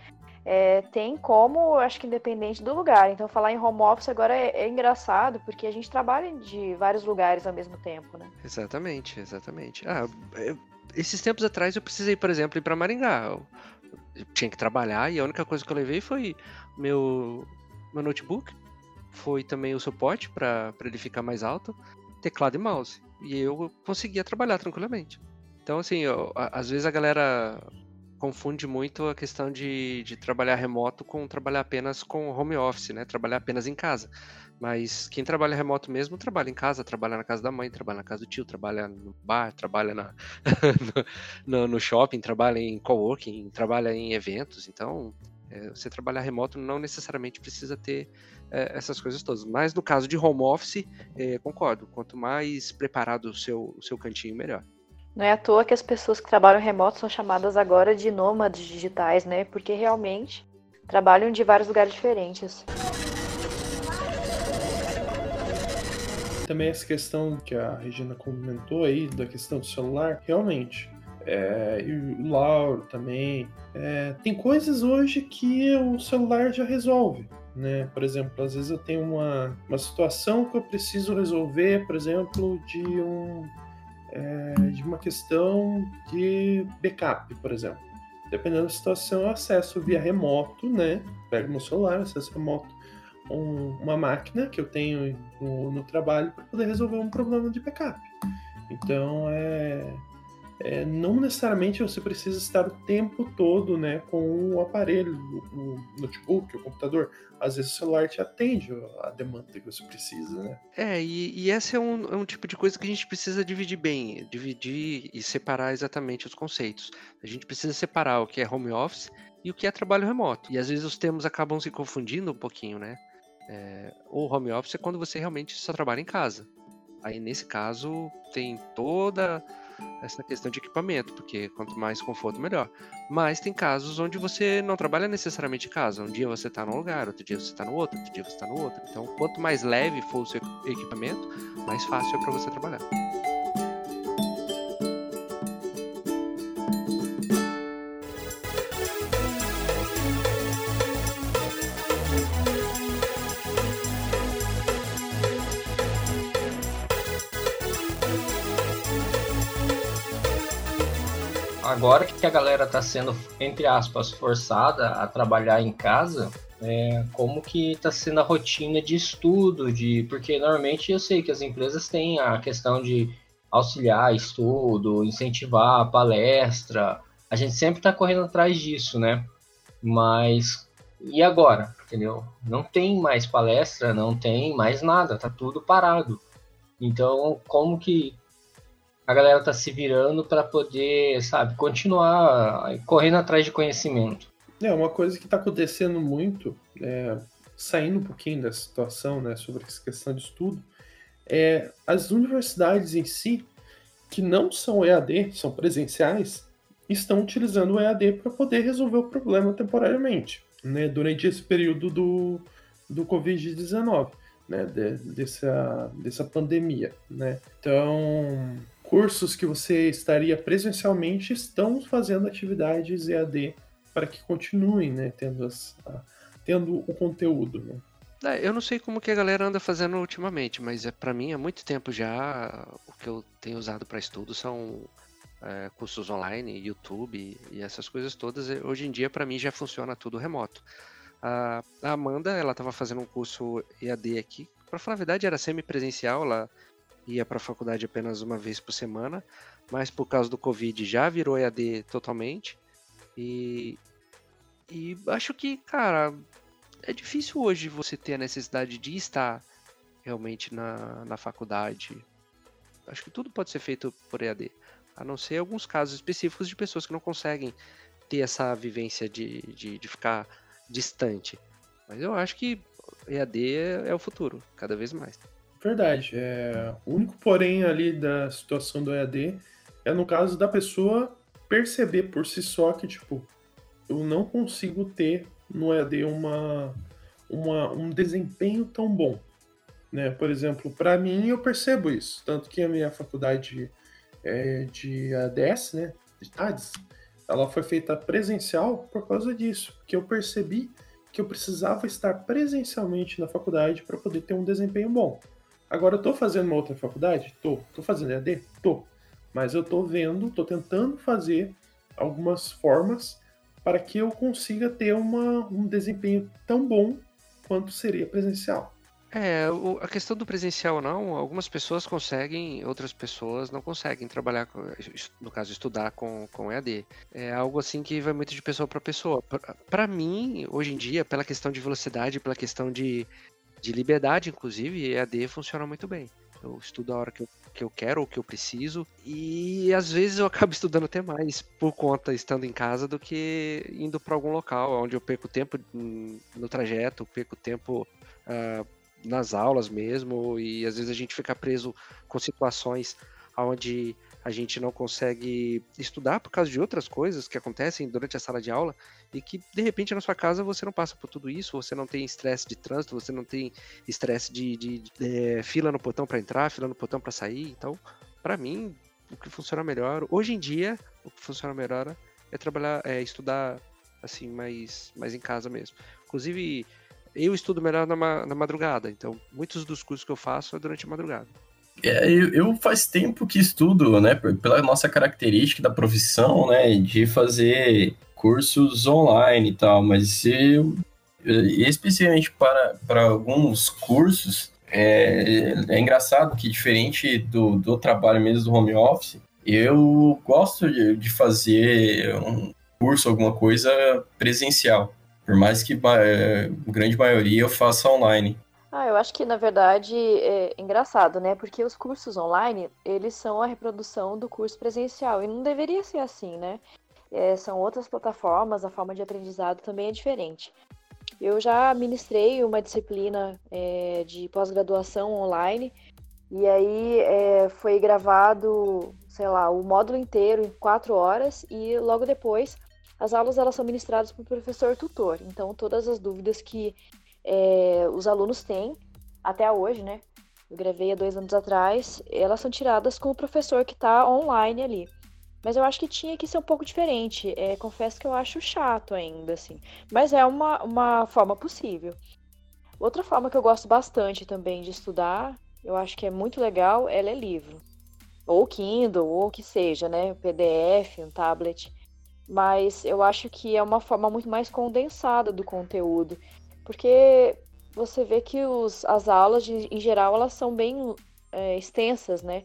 é, tem como, acho que independente do lugar. Então, falar em home office agora é, é, engraçado, porque a gente trabalha de vários lugares ao mesmo tempo, né? Exatamente, exatamente. Ah, esses tempos atrás eu precisei, por exemplo, ir para Maringá. Eu, tinha que trabalhar e a única coisa que eu levei foi meu, meu notebook, foi também o suporte para ele ficar mais alto, teclado e mouse. E eu conseguia trabalhar tranquilamente. Então, assim, eu, às vezes a galera confunde muito a questão de, de trabalhar remoto com trabalhar apenas com home office, né? Trabalhar apenas em casa. Mas quem trabalha remoto mesmo trabalha em casa, trabalha na casa da mãe, trabalha na casa do tio, trabalha no bar, trabalha na, [laughs] no, no, shopping, trabalha em coworking, trabalha em eventos. Então, é, você trabalhar remoto não necessariamente precisa ter é, essas coisas todas. Mas no caso de home office, é, concordo. Quanto mais preparado o seu, o seu cantinho, melhor. Não é à toa que as pessoas que trabalham remoto são chamadas agora de nômades digitais, né? Porque realmente trabalham de vários lugares diferentes. Também essa questão que a Regina comentou aí, da questão do celular, realmente. É, e o Lauro também. É, tem coisas hoje que o celular já resolve. Né? Por exemplo, às vezes eu tenho uma, uma situação que eu preciso resolver, por exemplo, de um é, de uma questão de backup, por exemplo. Dependendo da situação, acesso via remoto, né? Pego meu celular, acesso remoto um, uma máquina que eu tenho no, no trabalho para poder resolver um problema de backup. Então, é, é, não necessariamente você precisa estar o tempo todo né, com o aparelho, o, notebook, o computador. Às vezes o celular te atende a demanda que você precisa, né? É, e, e esse é um, é um, tipo de coisa que a gente precisa dividir bem, dividir e separar exatamente os conceitos. A gente precisa separar o que é home office e o que é trabalho remoto. E às vezes os termos acabam se confundindo um pouquinho, né? É, o home office é quando você realmente só trabalha em casa. Aí nesse caso tem toda essa questão de equipamento, porque quanto mais conforto, melhor. Mas tem casos onde você não trabalha necessariamente em casa. Um dia você está num lugar, outro dia você está no outro, outro dia você está no outro. Então, quanto mais leve for o seu equipamento, mais fácil é para você trabalhar. Agora que a galera está sendo, entre aspas, forçada a trabalhar em casa, é, como que está sendo a rotina de estudo, de porque normalmente eu sei que as empresas têm a questão de auxiliar estudo, incentivar a palestra. A gente sempre está correndo atrás disso, né? Mas e agora? Entendeu? Não tem mais palestra, não tem mais nada, tá tudo parado. Então, como que a galera tá se virando para poder, sabe, continuar correndo atrás de conhecimento? É, uma coisa que está acontecendo muito, é, saindo um pouquinho da situação, né, sobre essa questão de estudo, é as universidades em si, que não são EAD, são presenciais, estão utilizando o EAD para poder resolver o problema temporariamente, né, durante esse período do, do Covid-19, né, de, dessa, dessa pandemia, né. Então, cursos que você estaria presencialmente estão fazendo atividades EAD para que continuem, né, tendo, as, tendo o conteúdo, né. É, eu não sei como que a galera anda fazendo ultimamente, mas é para mim há muito tempo já o que eu tenho usado para estudo são é, cursos online, YouTube e essas coisas todas. Hoje em dia para mim já funciona tudo remoto. A, a Amanda ela estava fazendo um curso EAD aqui. Para falar a verdade era semi-presencial, ela ia para a faculdade apenas uma vez por semana, mas por causa do Covid já virou EAD totalmente. E, e acho que, cara, é difícil hoje você ter a necessidade de estar realmente na, na faculdade. Acho que tudo pode ser feito por EAD, a não ser alguns casos específicos de pessoas que não conseguem ter essa vivência de, de, de ficar distante. Mas eu acho que EAD é, é o futuro, cada vez mais. Verdade. É, o único porém ali da situação do EAD é no caso da pessoa perceber por si só que, tipo, eu não consigo ter no EAD uma, uma, um desempenho tão bom. Né? Por exemplo, para mim eu percebo isso. Tanto que a minha faculdade é, de ADS, né, de TADES, ela foi feita presencial por causa disso. Que eu percebi que eu precisava estar presencialmente na faculdade para poder ter um desempenho bom. Agora eu tô fazendo uma outra faculdade? Tô. Tô fazendo EAD? Tô. Mas eu tô vendo, tô tentando fazer algumas formas para que eu consiga ter uma, um desempenho tão bom quanto seria presencial. É, a questão do presencial não, algumas pessoas conseguem, outras pessoas não conseguem trabalhar, no caso, estudar com, com EAD. É algo assim que vai muito de pessoa para pessoa. Para mim, hoje em dia, pela questão de velocidade, pela questão de, de liberdade, inclusive, EAD funciona muito bem. Eu estudo a hora que eu, que eu quero ou que eu preciso. E às vezes eu [laughs] acabo estudando até mais por conta estando em casa do que indo para algum local onde eu perco tempo no trajeto, perco tempo uh, nas aulas mesmo. E às vezes a gente fica preso com situações onde a gente não consegue estudar por causa de outras coisas que acontecem durante a sala de aula e que de repente na sua casa você não passa por tudo isso, você não tem estresse de trânsito, você não tem estresse de, de, de é, fila no portão para entrar, fila no portão para sair. Então, para mim, o que funciona melhor, hoje em dia, o que funciona melhor é trabalhar, é estudar assim mais, mais em casa mesmo. Inclusive, eu estudo melhor na, na madrugada, então muitos dos cursos que eu faço é durante a madrugada. É, eu, eu, faz tempo que estudo, né, pela nossa característica da profissão, né, de fazer cursos online e tal, mas eu, especialmente para, para alguns cursos, é, é engraçado que diferente do, do trabalho mesmo do home office, eu gosto de, de fazer um curso, alguma coisa presencial, por mais que a é, grande maioria eu faça online. Ah, eu acho que na verdade é engraçado, né? Porque os cursos online, eles são a reprodução do curso presencial e não deveria ser assim, né? É, são outras plataformas, a forma de aprendizado também é diferente. Eu já ministrei uma disciplina é, de pós-graduação online e aí é, foi gravado, sei lá, o módulo inteiro em quatro horas e logo depois as aulas elas são ministradas por professor tutor. Então todas as dúvidas que é, os alunos têm até hoje, né? Eu gravei há dois anos atrás, elas são tiradas com o professor que está online ali. Mas eu acho que tinha que ser um pouco diferente. É, confesso que eu acho chato ainda, assim. Mas é uma, uma forma possível. Outra forma que eu gosto bastante também de estudar, eu acho que é muito legal, ela é livro. Ou Kindle, ou o que seja, né? PDF, um tablet. Mas eu acho que é uma forma muito mais condensada do conteúdo. Porque você vê que os, as aulas, de, em geral, elas são bem é, extensas, né?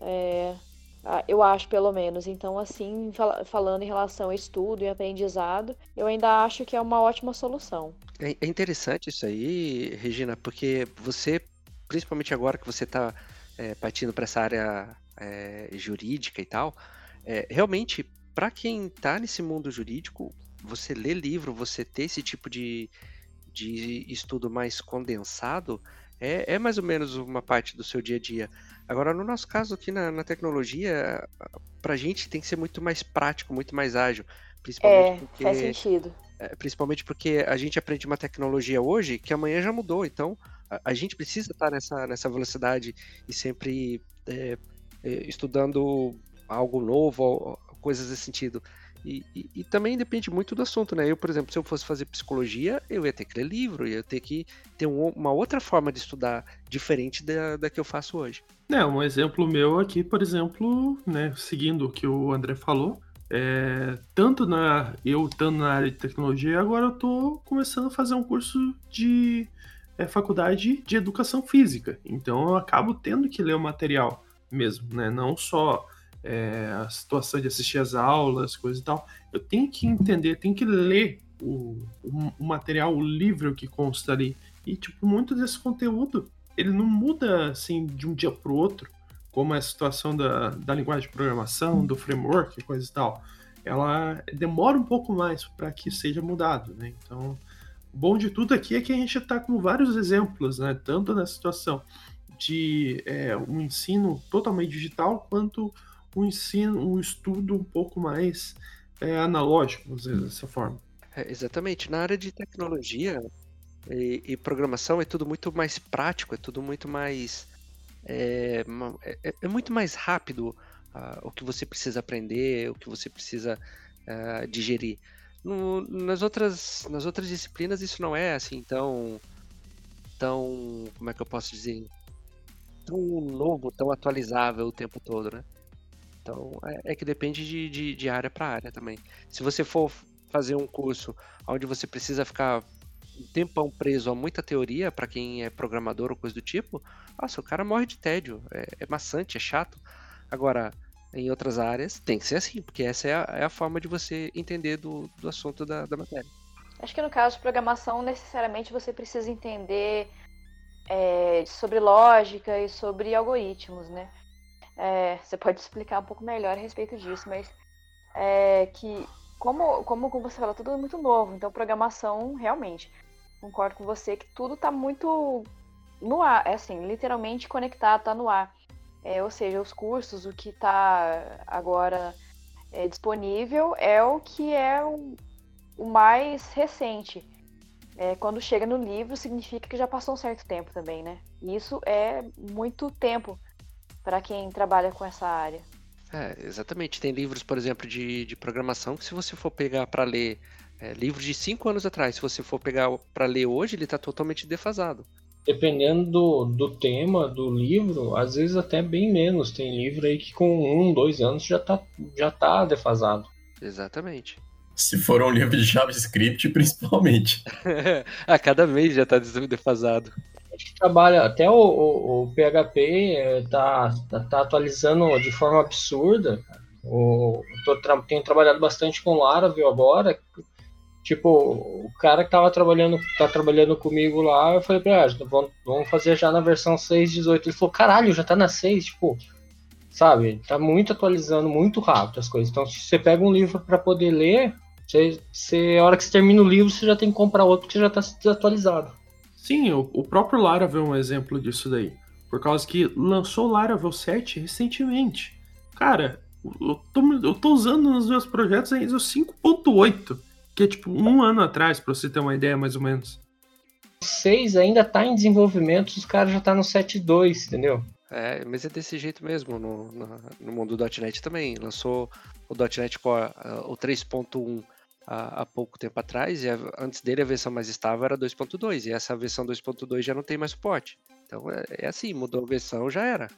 É, eu acho, pelo menos. Então, assim, fal falando em relação a estudo e aprendizado, eu ainda acho que é uma ótima solução. É, é interessante isso aí, Regina, porque você, principalmente agora que você está é, partindo para essa área é, jurídica e tal, é, realmente, para quem está nesse mundo jurídico, você ler livro, você ter esse tipo de, de estudo mais condensado, é, é mais ou menos uma parte do seu dia a dia. Agora, no nosso caso aqui na, na tecnologia, para a gente tem que ser muito mais prático, muito mais ágil. Principalmente é, porque, faz sentido. É, principalmente porque a gente aprende uma tecnologia hoje que amanhã já mudou. Então, a, a gente precisa estar nessa, nessa velocidade e sempre é, é estudando algo novo, coisas desse sentido. E, e, e, também depende muito do assunto, né? Eu, por exemplo, se eu fosse fazer psicologia, eu ia ter que ler livro, ia ter que ter um, uma outra forma de estudar diferente da, da que eu faço hoje. É, um exemplo meu aqui, por exemplo, né, seguindo o que o André falou, é, tanto na eu estando na área de tecnologia, agora eu estou começando a fazer um curso de é, faculdade de educação física. Então eu acabo tendo que ler o material mesmo, né? Não só é, a situação de assistir as aulas, coisa e tal. Eu tenho que entender, tenho que ler o, o, o material, o livro que consta ali. E, tipo, muito desse conteúdo, ele não muda, assim, de um dia para o outro, como é a situação da, da linguagem de programação, do framework, coisa e tal. Ela demora um pouco mais para que seja mudado, né? Então, o bom de tudo aqui é que a gente está com vários exemplos, né? Tanto na situação de é, um ensino totalmente digital, quanto um ensino, um estudo um pouco mais é, analógico, vamos dizer dessa forma. É, exatamente. Na área de tecnologia e, e, programação é tudo muito mais prático, é tudo muito mais. É, é, é muito mais rápido uh, o que você precisa aprender, o que você precisa uh, digerir. No, nas, outras, nas outras disciplinas isso não é assim tão. tão. como é que eu posso dizer? tão novo, tão atualizável o tempo todo, né? Então, é, é que depende de, de, de área para área também. Se você for fazer um curso onde você precisa ficar um tempão preso a muita teoria para quem é programador ou coisa do tipo, nossa, o cara morre de tédio, é, é, maçante, é chato. Agora, em outras áreas, tem que ser assim, porque essa é a, é a forma de você entender do, do assunto da, da matéria. Acho que no caso de programação, necessariamente você precisa entender é, sobre lógica e sobre algoritmos, né? É, você pode explicar um pouco melhor a respeito disso, mas é que, como, como você falou, tudo é muito novo, então programação, realmente, concordo com você que tudo está muito no ar, é assim, literalmente conectado, está no ar. É, ou seja, os cursos, o que está agora é, disponível é o que é o, o mais recente. É, quando chega no livro, significa que já passou um certo tempo também, né? Isso é muito tempo para quem trabalha com essa área. É, exatamente. Tem livros, por exemplo, de, de programação que se você for pegar para ler é, livros de cinco anos atrás, se você for pegar para ler hoje, ele está totalmente defasado. Dependendo do, do tema do livro, às vezes até bem menos. Tem livro aí que com um, dois anos já está já tá defasado. Exatamente. Se for um livro de JavaScript, [laughs] principalmente. [laughs] a cada mês já está defasado gente trabalha, até o, o, o PHP está eh, tá, tá, atualizando de forma absurda. O, tô, tenho trabalhado bastante com Laravel agora. Tipo, o cara que tava trabalhando, tá trabalhando comigo lá, eu falei pra ele, ah, vamos, vamos fazer já na versão 6.18. Ele falou, caralho, já tá na 6, tipo, sabe? Tá muito atualizando, muito rápido as coisas. Então, se você pega um livro para poder ler, você, você, a hora que você termina o livro, você já tem que comprar outro que já tá desatualizado. Sim, o, o próprio Laravel é um exemplo disso daí. Por causa que lançou o Laravel 7 recentemente. Cara, eu tô, eu tô usando nos meus projetos ainda o 5.8, que é tipo um ano atrás, pra você ter uma ideia mais ou menos. 6 ainda tá em desenvolvimento, os caras já tá no 7.2, entendeu? É, mas é desse jeito mesmo no, no, no mundo do .NET também. Lançou o .NET Core, uh, o 3.1 há, há pouco tempo atrás, e a, antes dele a versão mais estável era 2.2, e essa versão 2.2 já não tem mais suporte. Então é, é, assim, mudou a versão, já era.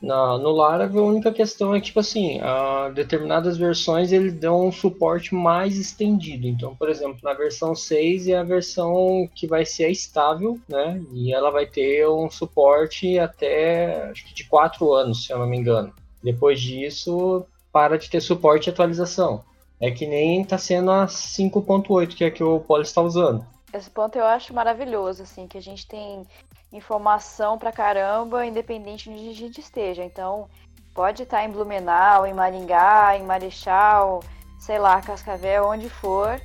Na, no Laravel, a única questão é que, tipo assim, a, determinadas versões eles dão um suporte mais estendido. Então, por exemplo, na versão 6 é a versão que vai ser estável, né? E ela vai ter um suporte até, acho que de 4 anos, se eu não me engano. Depois disso, para de ter suporte e atualização. É que nem está sendo a 5.8, que é que o Poli está usando. Esse ponto eu acho maravilhoso, assim, que a gente tem informação pra caramba, independente de onde a gente esteja. Então, pode estar em Blumenau, em Maringá, em Marechal, sei lá, Cascavel, onde for.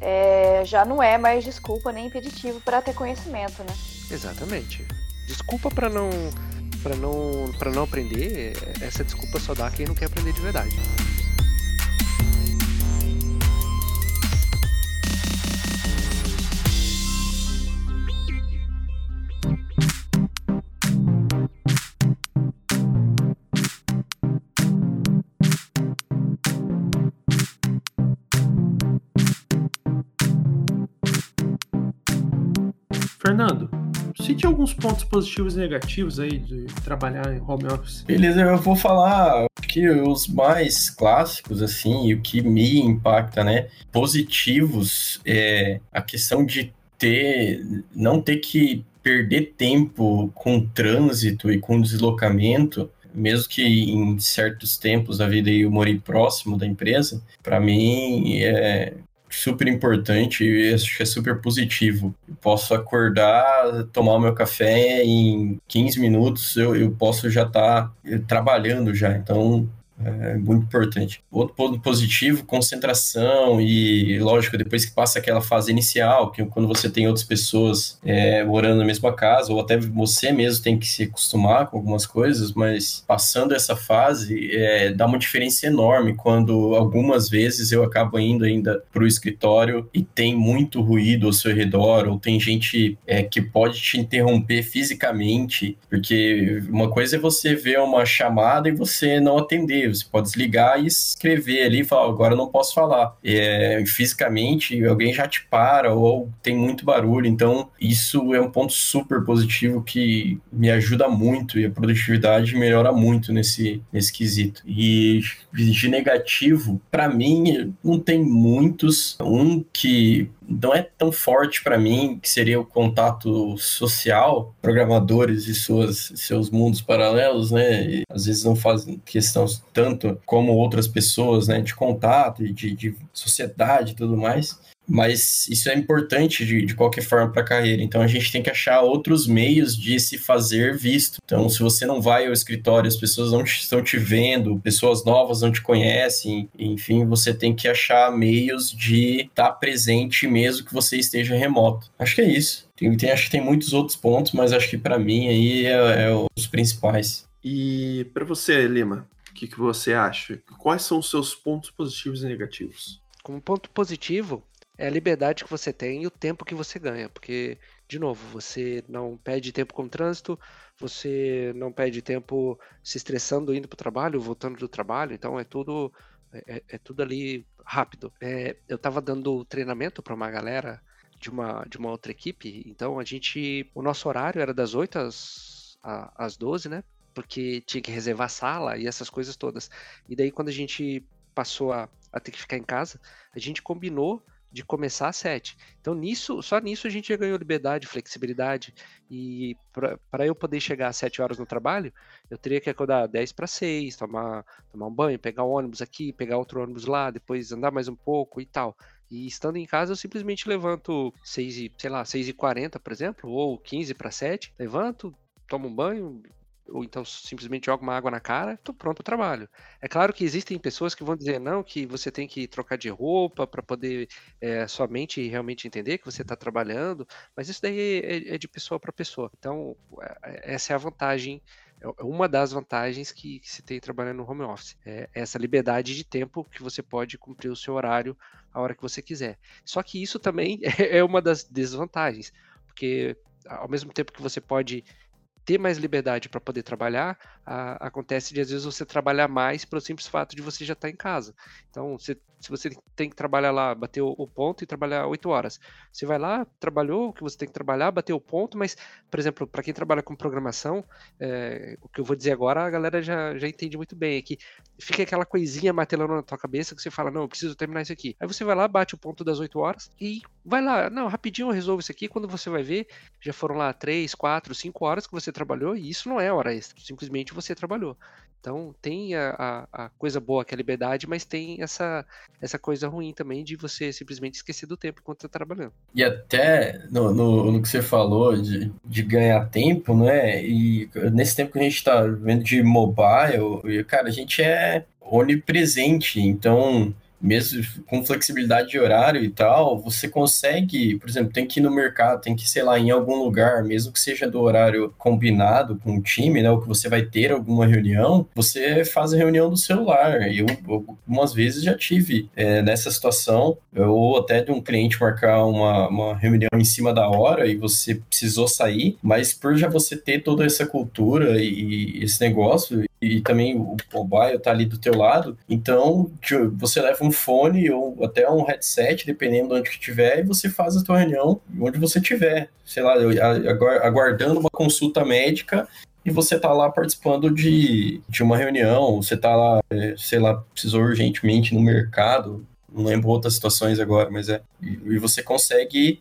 É, já não é mais desculpa nem impeditivo para ter conhecimento, né? Exatamente. Desculpa para não para não para não aprender, essa desculpa só dá quem não quer aprender de verdade. Fernando, cite alguns pontos positivos e negativos aí de trabalhar em home office. Beleza, eu vou falar que os mais clássicos, assim, e o que me impacta, né? Positivos é a questão de ter, não ter que perder tempo com trânsito e com deslocamento, mesmo que em certos tempos da vida eu morei próximo da empresa, para mim é, super importante e acho que é super positivo. Eu posso acordar, tomar o meu café em 15 minutos, eu, eu posso já estar tá trabalhando já. Então, é muito importante. Outro ponto positivo, concentração e, lógico, depois que passa aquela fase inicial, que quando você tem outras pessoas é, morando na mesma casa, ou até você mesmo tem que se acostumar com algumas coisas, mas passando essa fase, é, dá uma diferença enorme quando algumas vezes eu acabo indo ainda para o escritório e tem muito ruído ao seu redor, ou tem gente é, que pode te interromper fisicamente, porque uma coisa é você ver uma chamada e você não atender, você pode desligar e escrever ali e falar, agora eu não posso falar. É, fisicamente, alguém já te para ou tem muito barulho. Então, isso é um ponto super positivo que me ajuda muito e a produtividade melhora muito nesse, nesse quesito. E de negativo, para mim, não tem muitos. Um que não é tão forte para mim, que seria o contato social, programadores e suas, seus mundos paralelos, né? E às vezes não fazem questão tanto como outras pessoas, né? De contato e de, de sociedade e tudo mais mas isso é importante de, de qualquer forma para a carreira. Então a gente tem que achar outros meios de se fazer visto. Então, se você não vai ao escritório, as pessoas não te, estão te vendo, pessoas novas não te conhecem, enfim, você tem que achar meios de estar tá presente mesmo que você esteja remoto. Acho que é isso. Tem, tem acho que tem muitos outros pontos, mas acho que para mim aí é, é os principais. E para você, Lima, o que, que você acha? Quais são os seus pontos positivos e negativos? Como ponto positivo, é a liberdade que você tem e o tempo que você ganha, porque, de novo, você não perde tempo com o trânsito, você não perde tempo se estressando indo para o trabalho, voltando do trabalho, então é tudo é, é, tudo ali rápido. É, eu estava dando treinamento para uma galera de uma, de uma outra equipe, então a gente, o nosso horário era das 8 às, às 12, né? Porque tinha que reservar sala e essas coisas todas. E daí, quando a gente passou a, a ter que ficar em casa, a gente combinou de começar às 7. Então, nisso, só nisso a gente já ganhou liberdade, flexibilidade. E para eu poder chegar às 7 horas no trabalho, eu teria que acordar 10 para 6, tomar, tomar um banho, pegar um ônibus aqui, pegar outro ônibus lá, depois andar mais um pouco e tal. E estando em casa, eu simplesmente levanto 6 e, sei lá, 6 e 40, por exemplo, ou 15 para 7, levanto, tomo um banho, ou então simplesmente joga uma água na cara, tô pronto para o trabalho. É claro que existem pessoas que vão dizer não, que você tem que trocar de roupa para poder é, sua mente realmente entender que você está trabalhando, mas isso daí é, é de pessoa para pessoa. Então, é, essa é a vantagem é, é uma das vantagens que, se tem trabalhando no home office. É essa liberdade de tempo que você pode cumprir o seu horário a hora que você quiser. Só que isso também [laughs] é uma das desvantagens, porque ao mesmo tempo que você pode ter mais liberdade para poder trabalhar, a, acontece de às vezes você trabalhar mais pelo simples fato de você já estar tá em casa. Então, você se você tem que trabalhar lá, bater o, ponto e trabalhar 8 horas. Você vai lá, trabalhou o que você tem que trabalhar, bateu o ponto, mas, por exemplo, para quem trabalha com programação, é, o que eu vou dizer agora, a galera já, já entende muito bem, é que fica aquela coisinha martelando na tua cabeça que você fala, não, eu preciso terminar isso aqui. Aí você vai lá, bate o ponto das 8 horas e vai lá, não, rapidinho eu resolvo isso aqui, quando você vai ver, já foram lá 3, 4, 5 horas que você trabalhou e isso não é hora extra, simplesmente você trabalhou. Então tem a, a, a, coisa boa, que é a liberdade, mas tem essa, essa coisa ruim também de você simplesmente esquecer do tempo enquanto está trabalhando. E até no, no, no, que você falou de, de ganhar tempo, né? E nesse tempo que a gente está vendo de mobile, cara, a gente é onipresente, então mesmo com flexibilidade de horário e tal, você consegue, por exemplo, tem que ir no mercado, tem que, sei lá, em algum lugar, mesmo que seja do horário combinado com o time, né, ou que você vai ter alguma reunião, você faz a reunião do celular. Eu, algumas vezes já tive é, nessa situação, ou até de um cliente marcar uma, uma reunião em cima da hora e você precisou sair, mas por já você ter toda essa cultura e, e esse negócio, e também o mobile tá ali do teu lado, então você leva um fone ou até um headset, dependendo de onde que tiver, e você faz a tua reunião onde você tiver, sei lá, aguardando uma consulta médica e você tá lá participando de, de uma reunião, você tá lá, é, sei lá, precisou urgentemente no mercado, não lembro outras situações agora, mas é, e, você consegue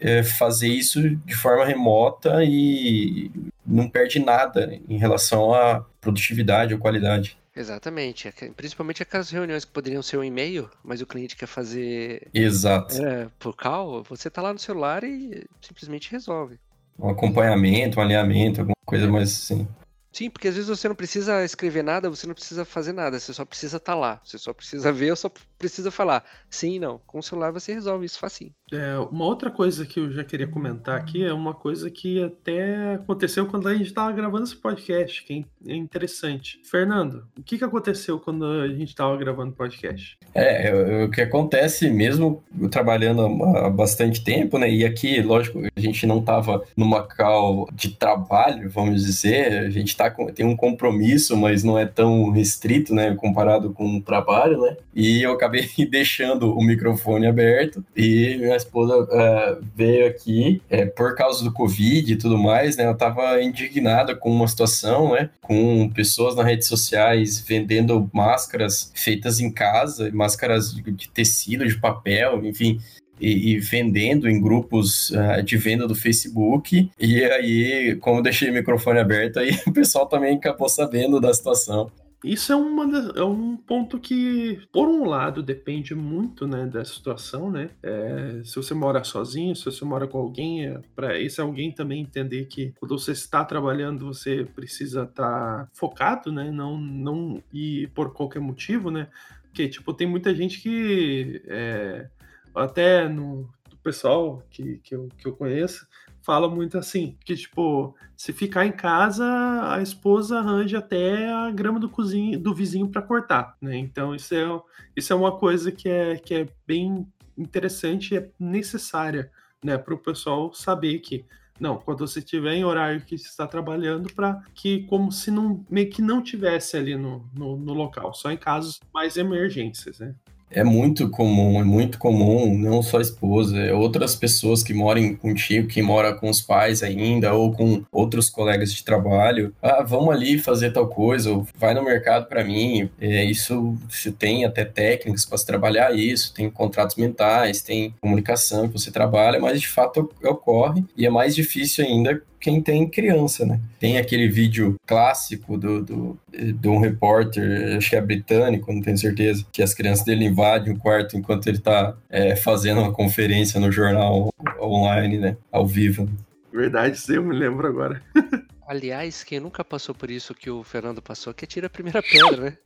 é, fazer isso de forma remota e não perde nada em relação à produtividade ou qualidade. Exatamente. É principalmente aquelas reuniões que poderiam ser um e-mail, mas o cliente quer fazer Exato. É, por call, você tá lá no celular e simplesmente resolve. Um acompanhamento, um alinhamento, alguma coisa mais assim. Sim, porque às vezes você não precisa escrever nada, você não precisa fazer nada, você só precisa estar tá lá. Você só precisa ver, só precisa falar sim e não. Com o celular você resolve isso facinho. É, uma outra coisa que eu já queria comentar aqui é uma coisa que até aconteceu quando a gente estava gravando esse podcast, que é interessante. Fernando, o que, que aconteceu quando a gente estava gravando o podcast? É, o que acontece mesmo trabalhando há bastante tempo, né? E aqui, lógico, a gente não estava numa call de trabalho, vamos dizer, a gente tá com, tem um compromisso, mas não é tão restrito, né? Comparado com o trabalho, né? E eu acabei [laughs] deixando o microfone aberto e minha esposa uh, veio aqui é, por causa do Covid e tudo mais, né? Ela estava indignada com uma situação, né? Com pessoas nas redes sociais vendendo máscaras feitas em casa, máscaras de, de tecido, de papel, enfim, e, e, vendendo em grupos uh, de venda do Facebook. E aí, como eu deixei o microfone aberto, aí [laughs] o pessoal também acabou sabendo da situação. Isso é, uma, é um ponto que, por um lado, depende muito né, da situação, né? É, se você mora sozinho, se você mora com alguém, é para esse alguém também entender que quando você está trabalhando, você precisa estar tá focado, né? Não, não ir por qualquer motivo, né? Porque, tipo, tem muita gente que é, até no pessoal que, que, eu, que eu conheço, fala muito assim, que tipo, se ficar em casa, a esposa arranja até a grama do cozinho do vizinho para cortar, né? Então isso é, isso é uma coisa que é, que é bem interessante e é necessária, né, para o pessoal saber que não, quando você estiver em horário que está trabalhando, para que como se não meio que não tivesse ali no, no, no local, só em casos mais emergências, né? É muito comum, é muito comum, não só a esposa, é outras pessoas que moram contigo, que mora com os pais ainda, ou com outros colegas de trabalho. Ah, vamos ali fazer tal coisa, ou vai no mercado para mim. É, isso, isso tem até técnicas para se trabalhar isso, tem contratos mentais, tem comunicação que você trabalha, mas de fato ocorre e é mais difícil ainda quem tem criança, né? Tem aquele vídeo clássico do, do, de um repórter, acho que é britânico, não tenho certeza, que as crianças dele invadem o quarto enquanto ele tá é, fazendo uma conferência no jornal online, né? Ao vivo. Verdade, sim, eu me lembro agora. [laughs] Aliás, quem nunca passou por isso que o Fernando passou, que tira a primeira pedra, né?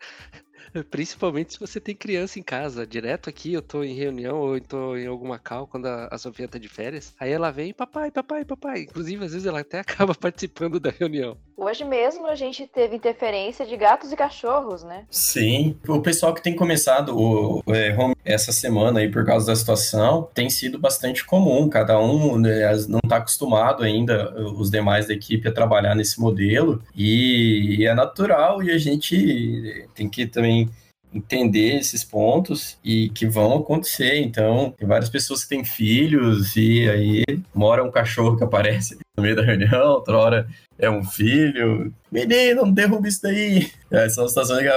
Principalmente se você tem criança em casa. Direto aqui, eu tô em reunião ou eu tô em alguma cal quando a, a Sofia tá de férias. Aí ela vem, papai, papai, papai. Inclusive, às vezes ela até [laughs] acaba participando da reunião. Hoje mesmo a gente teve interferência de gatos e cachorros, né? Sim. O pessoal que tem começado o, é, home essa semana aí por causa da situação tem sido bastante comum. Cada um né, não tá acostumado ainda, os demais da equipe, a trabalhar nesse modelo. E, e é natural e a gente tem que também entender esses pontos e que vão acontecer. Então, tem várias pessoas que têm filhos e aí mora um cachorro que aparece [laughs] no meio da reunião, outra hora é um filho. Menino, não derruba isso daí. É, são situações que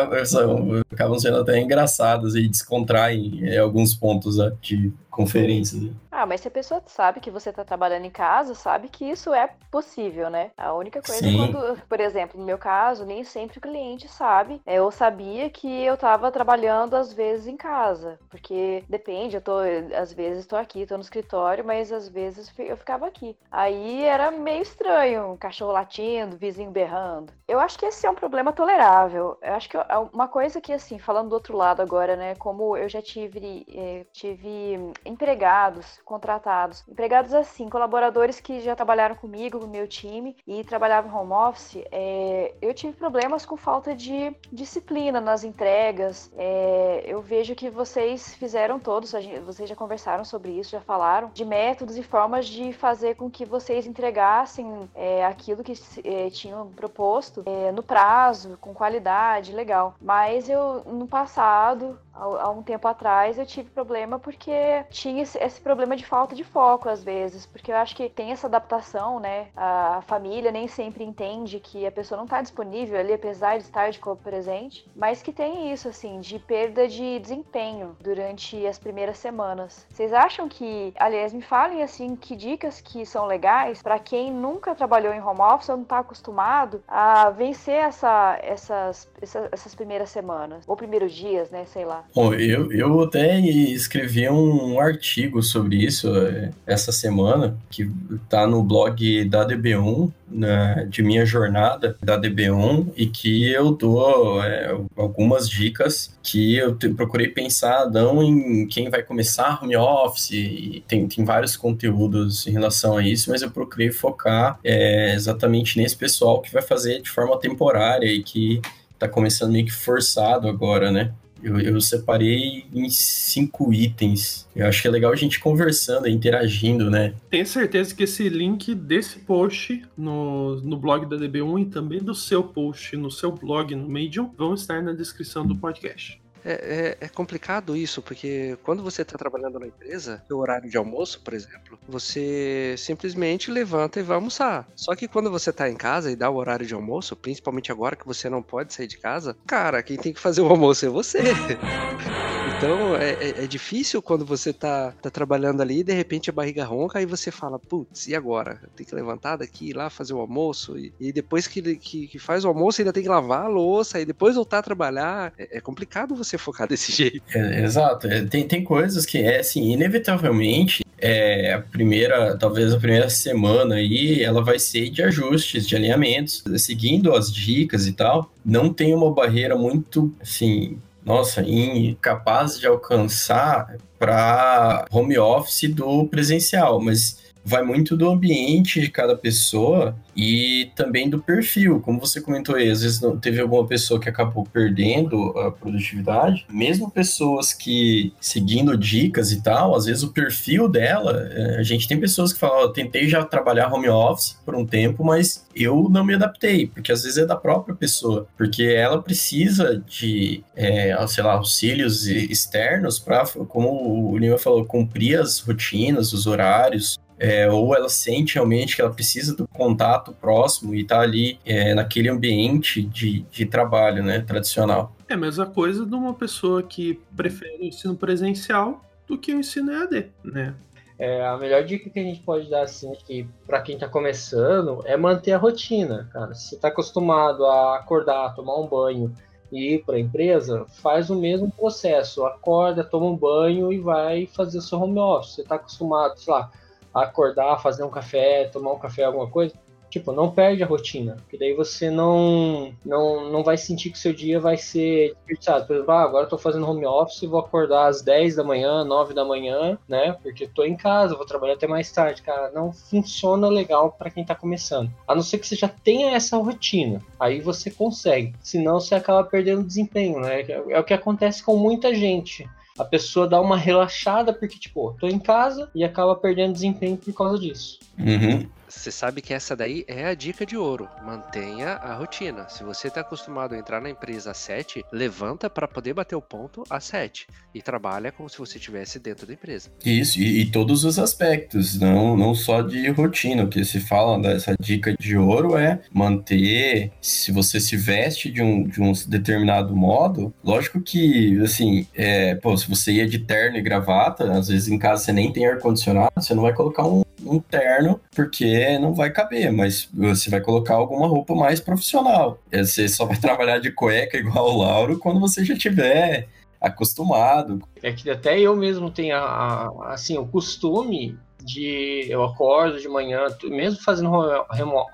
acabam sendo até engraçadas e descontraem é, alguns pontos né, de conferências. Né? Ah, mas se a pessoa sabe que você está trabalhando em casa, sabe que isso é possível, né? A única coisa Sim. é quando, por exemplo, no meu caso, nem sempre o cliente sabe. É, eu sabia que eu estava trabalhando às vezes em casa, porque depende, eu tô, às vezes estou aqui, estou no escritório, mas às vezes eu ficava aqui. Aí era meio estranho, um cachorro latindo, vizinho berrando. Eu acho que esse é um problema tolerável. Eu acho que é uma coisa que, assim, falando do outro lado agora, né, como eu já tive, eh, tive empregados contratados. Empregados assim, colaboradores que já trabalharam comigo, no meu time, e trabalhavam home office, é, eu tive problemas com falta de disciplina nas entregas. É, eu vejo que vocês fizeram todos, vocês já conversaram sobre isso, já falaram, de métodos e formas de fazer com que vocês entregassem é, aquilo que é, tinham proposto é, no prazo, com qualidade, legal. Mas eu, no passado, há um tempo atrás, eu tive problema porque tinha esse problema de falta de foco às vezes, porque eu acho que tem essa adaptação, né? A família nem sempre entende que a pessoa não está disponível ali, apesar de estar de corpo presente, mas que tem isso, assim, de perda de desempenho durante as primeiras semanas. Vocês acham que, aliás, me falem, assim, que dicas que são legais para quem nunca trabalhou em home office ou não está acostumado a vencer essa, essas, essas, essas primeiras semanas, ou primeiros dias, né? Sei lá. Bom, eu, eu até escrevi um artigo sobre isso é, essa semana, que está no blog da DB1, né, de minha jornada da DB1, e que eu dou é, algumas dicas que eu te, procurei pensar não em quem vai começar home office, e tem, tem vários conteúdos em relação a isso, mas eu procurei focar é, exatamente nesse pessoal que vai fazer de forma temporária e que está começando meio que forçado agora, né? Eu, eu, separei em cinco itens. Eu acho que é legal a gente conversando, interagindo, né? Tenho certeza que esse link desse post no, no blog da DB1 e também do seu post no seu blog no Medium vão estar na descrição do podcast. É, é, é, complicado isso, porque quando você está trabalhando na empresa, o horário de almoço, por exemplo, você simplesmente levanta e vai almoçar. Só que quando você está em casa e dá o horário de almoço, principalmente agora que você não pode sair de casa, cara, quem tem que fazer o almoço é você. [laughs] Então é, é, é, difícil quando você tá, tá trabalhando ali e de repente a barriga ronca, aí você fala, putz, e agora? Tem que levantar daqui, ir lá fazer o almoço, e, e depois que, que, que, faz o almoço ainda tem que lavar a louça, e depois voltar a trabalhar. É, é complicado você focar desse [laughs] jeito. É, exato, é, tem, tem coisas que é assim, inevitavelmente é, a primeira, talvez a primeira semana aí, ela vai ser de ajustes, de alinhamentos, seguindo as dicas e tal. Não tem uma barreira muito, assim, nossa, incapaz de alcançar para home office do presencial, mas vai muito do ambiente de cada pessoa e também do perfil. Como você comentou aí, às vezes não, teve alguma pessoa que acabou perdendo a produtividade. Mesmo pessoas que, seguindo dicas e tal, às vezes o perfil dela, é, a gente tem pessoas que falam, oh, tentei já trabalhar home office por um tempo, mas eu não me adaptei, porque às vezes é da própria pessoa, porque ela precisa de, é, sei lá, auxílios externos para, como o Lima falou, cumprir as rotinas, os horários, é, ou ela sente realmente que ela precisa do contato próximo e está ali é, naquele ambiente de, de trabalho né, tradicional. É a mesma coisa de uma pessoa que prefere o ensino presencial do que o ensino EAD, né? É, a melhor dica que a gente pode dar assim que para quem está começando é manter a rotina, cara. Se você está acostumado a acordar, tomar um banho e ir para a empresa, faz o mesmo processo. Acorda, toma um banho e vai fazer o seu home office. Você está acostumado, sei lá, acordar, fazer um café, tomar um café, alguma coisa, tipo, não perde a rotina, porque daí você não não, não vai sentir que o seu dia vai ser desperdiçado. Por exemplo, ah, agora eu tô fazendo home office vou acordar às 10 da manhã, 9 da manhã, né? Porque tô em casa, vou trabalhar até mais tarde, cara. Não funciona legal para quem tá começando. A não ser que você já tenha essa rotina. Aí você consegue. Senão você acaba perdendo desempenho, né? É o que acontece com muita gente a pessoa dá uma relaxada porque, tipo, tô em casa e acaba perdendo desempenho por causa disso. Uhum. Você sabe que essa daí é a dica de ouro. Mantenha a rotina. Se você está acostumado a entrar na empresa às 7, levanta para poder bater o ponto às 7 e trabalha como se você estivesse dentro da empresa. Isso, e, e, todos os aspectos, não, não só de rotina. O que se fala dessa dica de ouro é manter. Se você se veste de um, de um determinado modo, lógico que, assim, é, pô, se você ia de terno e gravata, às vezes em casa você nem tem ar-condicionado, você não vai colocar um um terno, porque não vai caber, mas você vai colocar alguma roupa mais profissional. Você só vai [laughs] trabalhar de cueca igual o Lauro quando você já tiver acostumado. É que até eu mesmo tenho a, a, assim, o costume de eu acordo de manhã, mesmo fazendo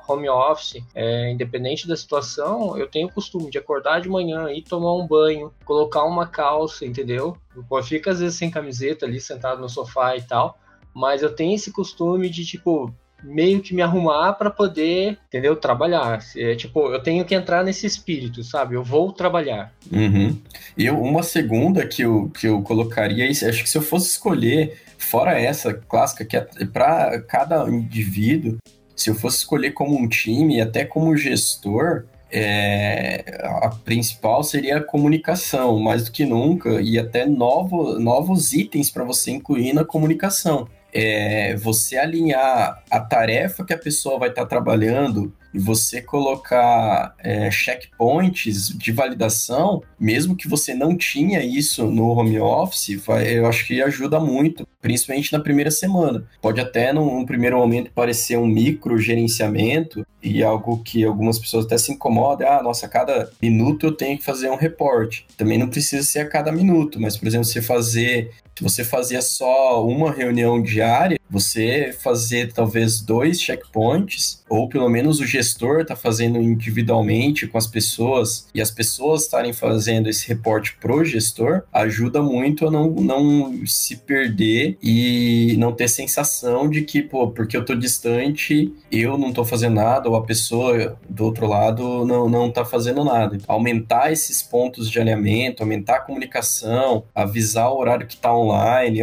home office, é, independente da situação, eu tenho o costume de acordar de manhã, ir tomar um banho, colocar uma calça, entendeu? Eu fico às vezes sem camiseta ali, sentado no sofá e tal, mas eu tenho esse costume de, tipo, meio que me arrumar para poder, entendeu? Trabalhar. É, tipo, eu tenho que entrar nesse espírito, sabe? Eu vou trabalhar. Uhum. E uma segunda que eu, que eu colocaria, acho que se eu fosse escolher, fora essa clássica, que é para cada indivíduo, se eu fosse escolher como um time, até como gestor, é, a principal seria a comunicação, mais do que nunca, e até novo, novos itens para você incluir na comunicação é, você alinhar a tarefa que a pessoa vai estar tá trabalhando e você colocar é, checkpoints de validação, mesmo que você não tinha isso no home office, vai, eu acho que ajuda muito, principalmente na primeira semana. Pode até, num, num primeiro momento, parecer um micro gerenciamento e algo que algumas pessoas até se incomodam. Ah, nossa, a cada minuto eu tenho que fazer um reporte. Também não precisa ser a cada minuto, mas, por exemplo, você fazer se você fazia só uma reunião diária, você fazer talvez dois checkpoints, ou pelo menos o gestor está fazendo individualmente com as pessoas e as pessoas estarem fazendo esse reporte pro gestor, ajuda muito a não, não se perder e não ter sensação de que, pô, porque eu tô distante, eu não tô fazendo nada, ou a pessoa do outro lado não, não tá fazendo nada. Aumentar esses pontos de alinhamento, aumentar a comunicação, avisar o horário que tá online,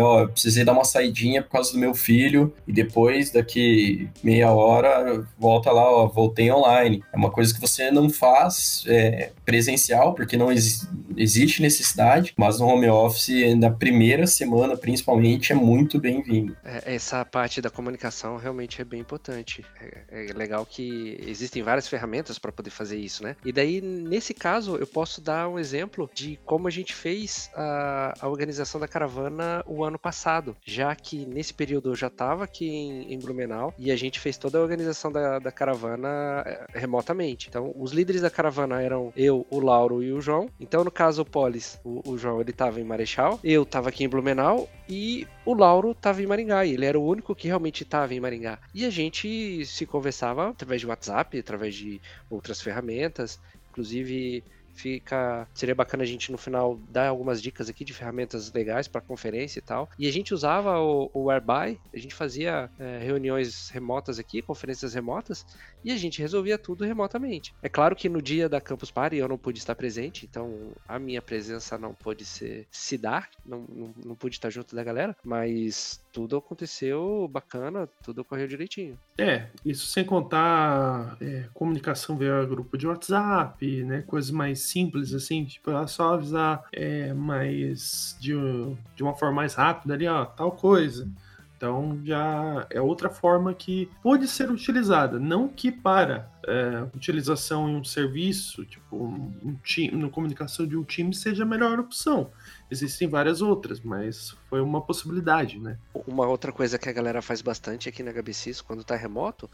ó, eu precisei dar uma saidinha por causa do meu filho filho e depois, daqui meia hora, volta lá, ó, voltei online. É uma coisa que você não faz é, presencial, porque não ex existe necessidade, mas no home office, na primeira semana, principalmente, é muito bem-vindo. É, essa parte da comunicação realmente é bem importante. É, é legal que existem várias ferramentas para poder fazer isso, né? E daí, nesse caso, eu posso dar um exemplo de como a gente fez a, a organização da caravana o ano passado, já que nesse período eu já estava aqui em, em, Blumenau e a gente fez toda a organização da, da caravana eh, remotamente. Então, os líderes da caravana eram eu, o Lauro e o João. Então, no caso, o Polis, o, o João, ele estava em Marechal, eu estava aqui em Blumenau e o Lauro estava em Maringá. E ele era o único que realmente estava em Maringá. E a gente se conversava através de WhatsApp, através de outras ferramentas. Inclusive, Fica, seria bacana a gente no final dar algumas dicas aqui de ferramentas legais para conferência e tal. E a gente usava o, o Whereby, a gente fazia é, reuniões remotas aqui, conferências remotas, e a gente resolvia tudo remotamente. É claro que no dia da Campus Party eu não pude estar presente, então a minha presença não pôde ser, se dar, não, não, não pude estar junto da galera, mas tudo aconteceu bacana, tudo ocorreu direitinho. É, isso sem contar é, comunicação via grupo de WhatsApp, né? Coisas mais simples, assim, tipo, é só avisar é, mais de, de uma forma mais rápida ali, ó, tal coisa. Então já é outra forma que pode ser utilizada, não que para é, utilização em um serviço, tipo um, time, na comunicação de um time seja a melhor opção. Existem várias outras, mas foi uma possibilidade, né? Uma outra coisa que a galera faz bastante aqui na HBCIS quando está remoto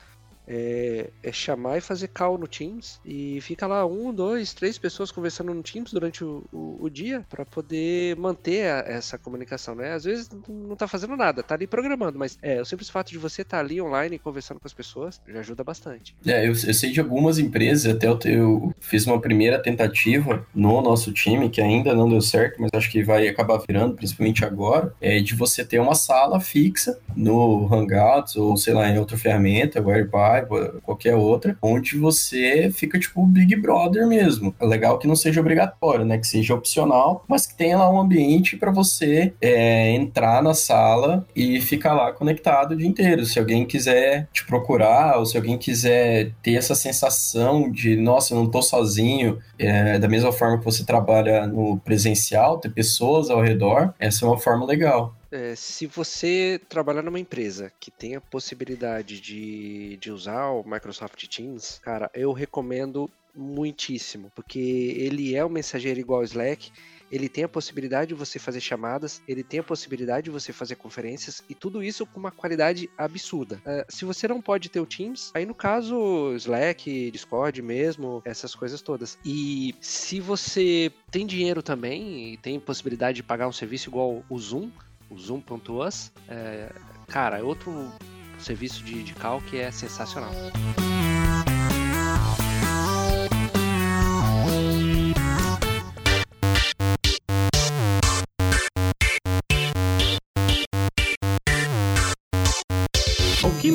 é, é, chamar e fazer call no Teams e fica lá um, dois, três pessoas conversando no Teams durante o, o, o dia para poder manter a, essa comunicação, né? Às vezes não tá fazendo nada, tá ali programando, mas é, o simples fato de você estar tá ali online conversando com as pessoas já ajuda bastante. É, eu, eu sei de algumas empresas, até eu, eu, fiz uma primeira tentativa no nosso time, que ainda não deu certo, mas acho que vai acabar virando, principalmente agora, é de você ter uma sala fixa no Hangouts ou sei lá, em outra ferramenta, o Airbnb Paiva, qualquer outra, onde você fica tipo Big Brother mesmo. É legal que não seja obrigatório, né? Que seja opcional, mas que tenha lá um ambiente para você é, entrar na sala e ficar lá conectado o dia inteiro. Se alguém quiser te procurar, ou se alguém quiser ter essa sensação de, nossa, eu não tô sozinho, é, da mesma forma que você trabalha no presencial, ter pessoas ao redor, essa é uma forma legal. É, se você trabalhar numa empresa que tem a possibilidade de, de usar o Microsoft Teams, cara, eu recomendo muitíssimo, porque ele é um mensageiro igual ao Slack, ele tem a possibilidade de você fazer chamadas, ele tem a possibilidade de você fazer conferências e tudo isso com uma qualidade absurda. Uh, se você não pode ter o Teams, aí no caso Slack, Discord mesmo, essas coisas todas. E se você tem dinheiro também e tem possibilidade de pagar um serviço igual o Zoom, o Zoom.us, é, cara, é outro serviço de, de cal que é sensacional.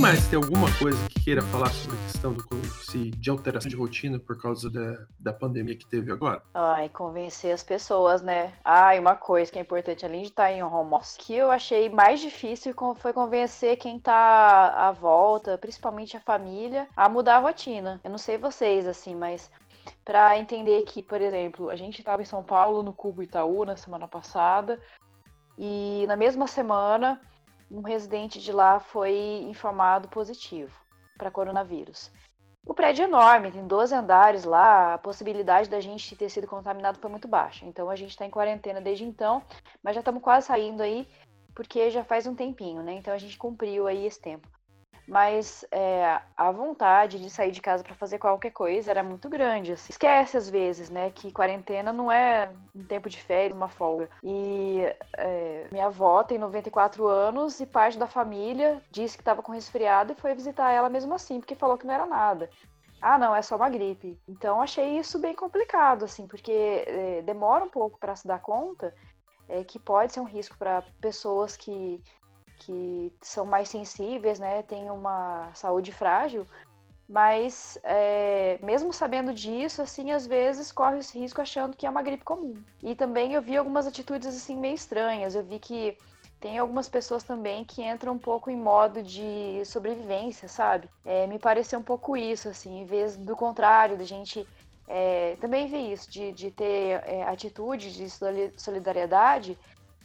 Mais tem alguma coisa que queira falar sobre a questão do, de alteração de rotina por causa da, da pandemia que teve agora? Ai, convencer as pessoas, né? E uma coisa que é importante, além de estar em home office, que eu achei mais difícil foi convencer quem tá à volta, principalmente a família, a mudar a rotina. Eu não sei vocês, assim, mas para entender que, por exemplo, a gente estava em São Paulo, no Cubo Itaú, na semana passada, e na mesma semana um residente de lá foi informado positivo para coronavírus. O prédio é enorme, tem 12 andares lá, a possibilidade da gente ter sido contaminado foi muito baixa. Então a gente está em quarentena desde então, mas já estamos quase saindo aí, porque já faz um tempinho, né? Então a gente cumpriu aí esse tempo mas é, a vontade de sair de casa para fazer qualquer coisa era muito grande. Assim. Esquece às vezes, né, que quarentena não é um tempo de férias, uma folga. E é, minha avó tem 94 anos e parte da família disse que estava com resfriado e foi visitar ela mesmo assim, porque falou que não era nada. Ah, não, é só uma gripe. Então achei isso bem complicado, assim, porque é, demora um pouco para se dar conta é, que pode ser um risco para pessoas que que são mais sensíveis, né, têm uma saúde frágil, mas é, mesmo sabendo disso, assim, às vezes corre esse risco achando que é uma gripe comum. E também eu vi algumas atitudes assim meio estranhas. Eu vi que tem algumas pessoas também que entram um pouco em modo de sobrevivência, sabe? É, me pareceu um pouco isso, assim, em vez do contrário, da gente é, também ver isso, de, de ter é, atitude de solidariedade.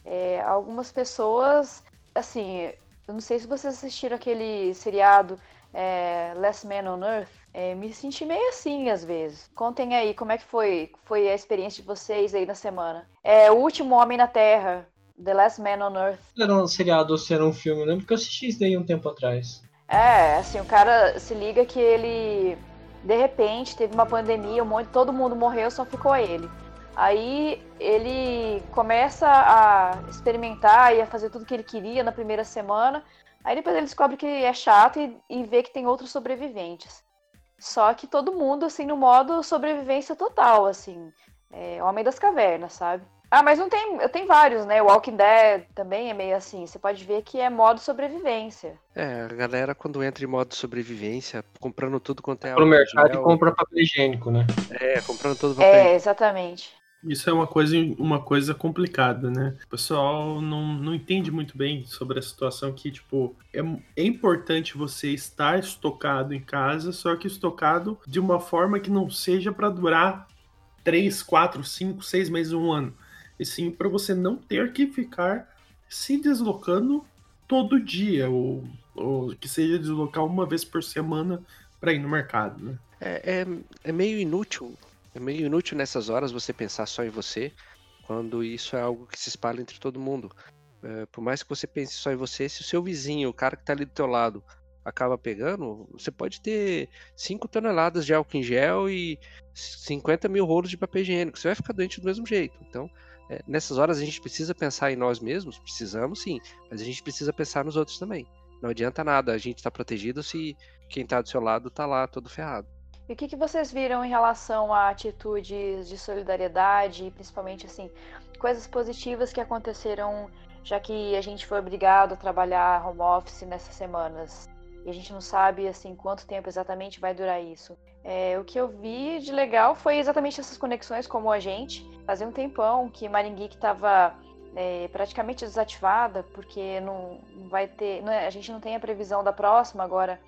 É, algumas pessoas assim, eu não sei se vocês assistiram aquele seriado é, Last Man on Earth. É, me senti meio assim às vezes. Contem aí como é que foi, foi a experiência de vocês aí na semana. É O Último Homem na Terra, The Last Man on Earth. Era um seriado ou se era um filme, eu lembro que eu assisti isso daí um tempo atrás. É, assim, o cara se liga que ele, de repente, teve uma pandemia, um monte, todo mundo morreu, só ficou ele. Aí ele começa a experimentar e a fazer tudo que ele queria na primeira semana. Aí depois ele descobre que é chato e, e vê que tem outros sobreviventes. Só que todo mundo, assim, no modo sobrevivência total, assim. É, Homem das Cavernas, sabe? Ah, mas não tem. Tenho vários, né? O Walking Dead também é meio assim. Você pode ver que é modo sobrevivência. É, a galera quando entra em modo sobrevivência, comprando tudo quanto é. Pro mercado e compra papel higiênico, né? É, comprando todo papel. É, exatamente. Isso é uma coisa, uma coisa complicada, né? O pessoal não, não entende muito bem sobre a situação que, tipo, é, é importante você estar estocado em casa, só que estocado de uma forma que não seja para durar 3, 4, 5, 6 meses, um ano. E sim para você não ter que ficar se deslocando todo dia, ou, ou que seja deslocar uma vez por semana para ir no mercado, né? É, é, é meio inútil é meio inútil nessas horas você pensar só em você, quando isso é algo que se espalha entre todo mundo. É, por mais que você pense só em você, se o seu vizinho, o cara que está ali do teu lado, acaba pegando, você pode ter 5 toneladas de álcool em gel e 50 mil rolos de papel higiênico. Você vai ficar doente do mesmo jeito. Então, é, nessas horas a gente precisa pensar em nós mesmos, precisamos sim, mas a gente precisa pensar nos outros também. Não adianta nada a gente estar tá protegido se quem está do seu lado está lá todo ferrado. E o que, que vocês viram em relação a atitudes de solidariedade, principalmente assim, coisas positivas que aconteceram já que a gente foi obrigado a trabalhar home office nessas semanas? e a gente não sabe assim quanto tempo exatamente vai durar isso. É, o que eu vi de legal foi exatamente essas conexões como a gente. Fazia um tempão que Maringuique estava é, praticamente desativada, porque não vai ter. Não é, a gente não tem a previsão da próxima agora,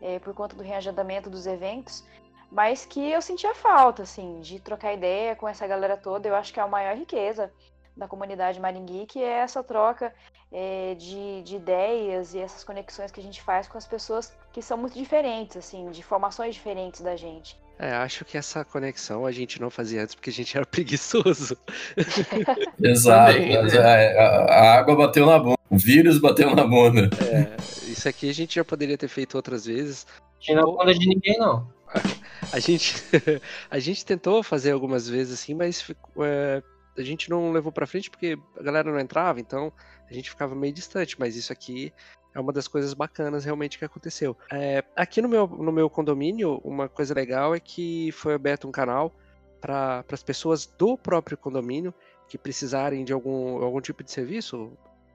é, por conta do reagendamento dos eventos. Mas que eu sentia falta, assim, de trocar ideia com essa galera toda. Eu acho que é a maior riqueza da comunidade Maringui, que é essa troca é, de, de, ideias e essas conexões que a gente faz com as pessoas que são muito diferentes, assim, de formações diferentes da gente. É, acho que essa conexão a gente não fazia antes porque a gente era [laughs] preguiçoso. [laughs] Exato. Né? A, a, água bateu na bunda, o vírus bateu na bunda. É, isso aqui a gente já poderia ter feito outras vezes. Tinha na bunda de ninguém, não. [laughs] A gente, [laughs] a gente tentou fazer algumas vezes assim, mas é, a gente não levou para frente porque a galera não entrava, então a gente ficava meio distante, mas isso aqui é uma das coisas bacanas realmente que aconteceu. É, aqui no meu, no meu condomínio, uma coisa legal é que foi aberto um canal para as pessoas do próprio condomínio que precisarem de algum, algum tipo de serviço,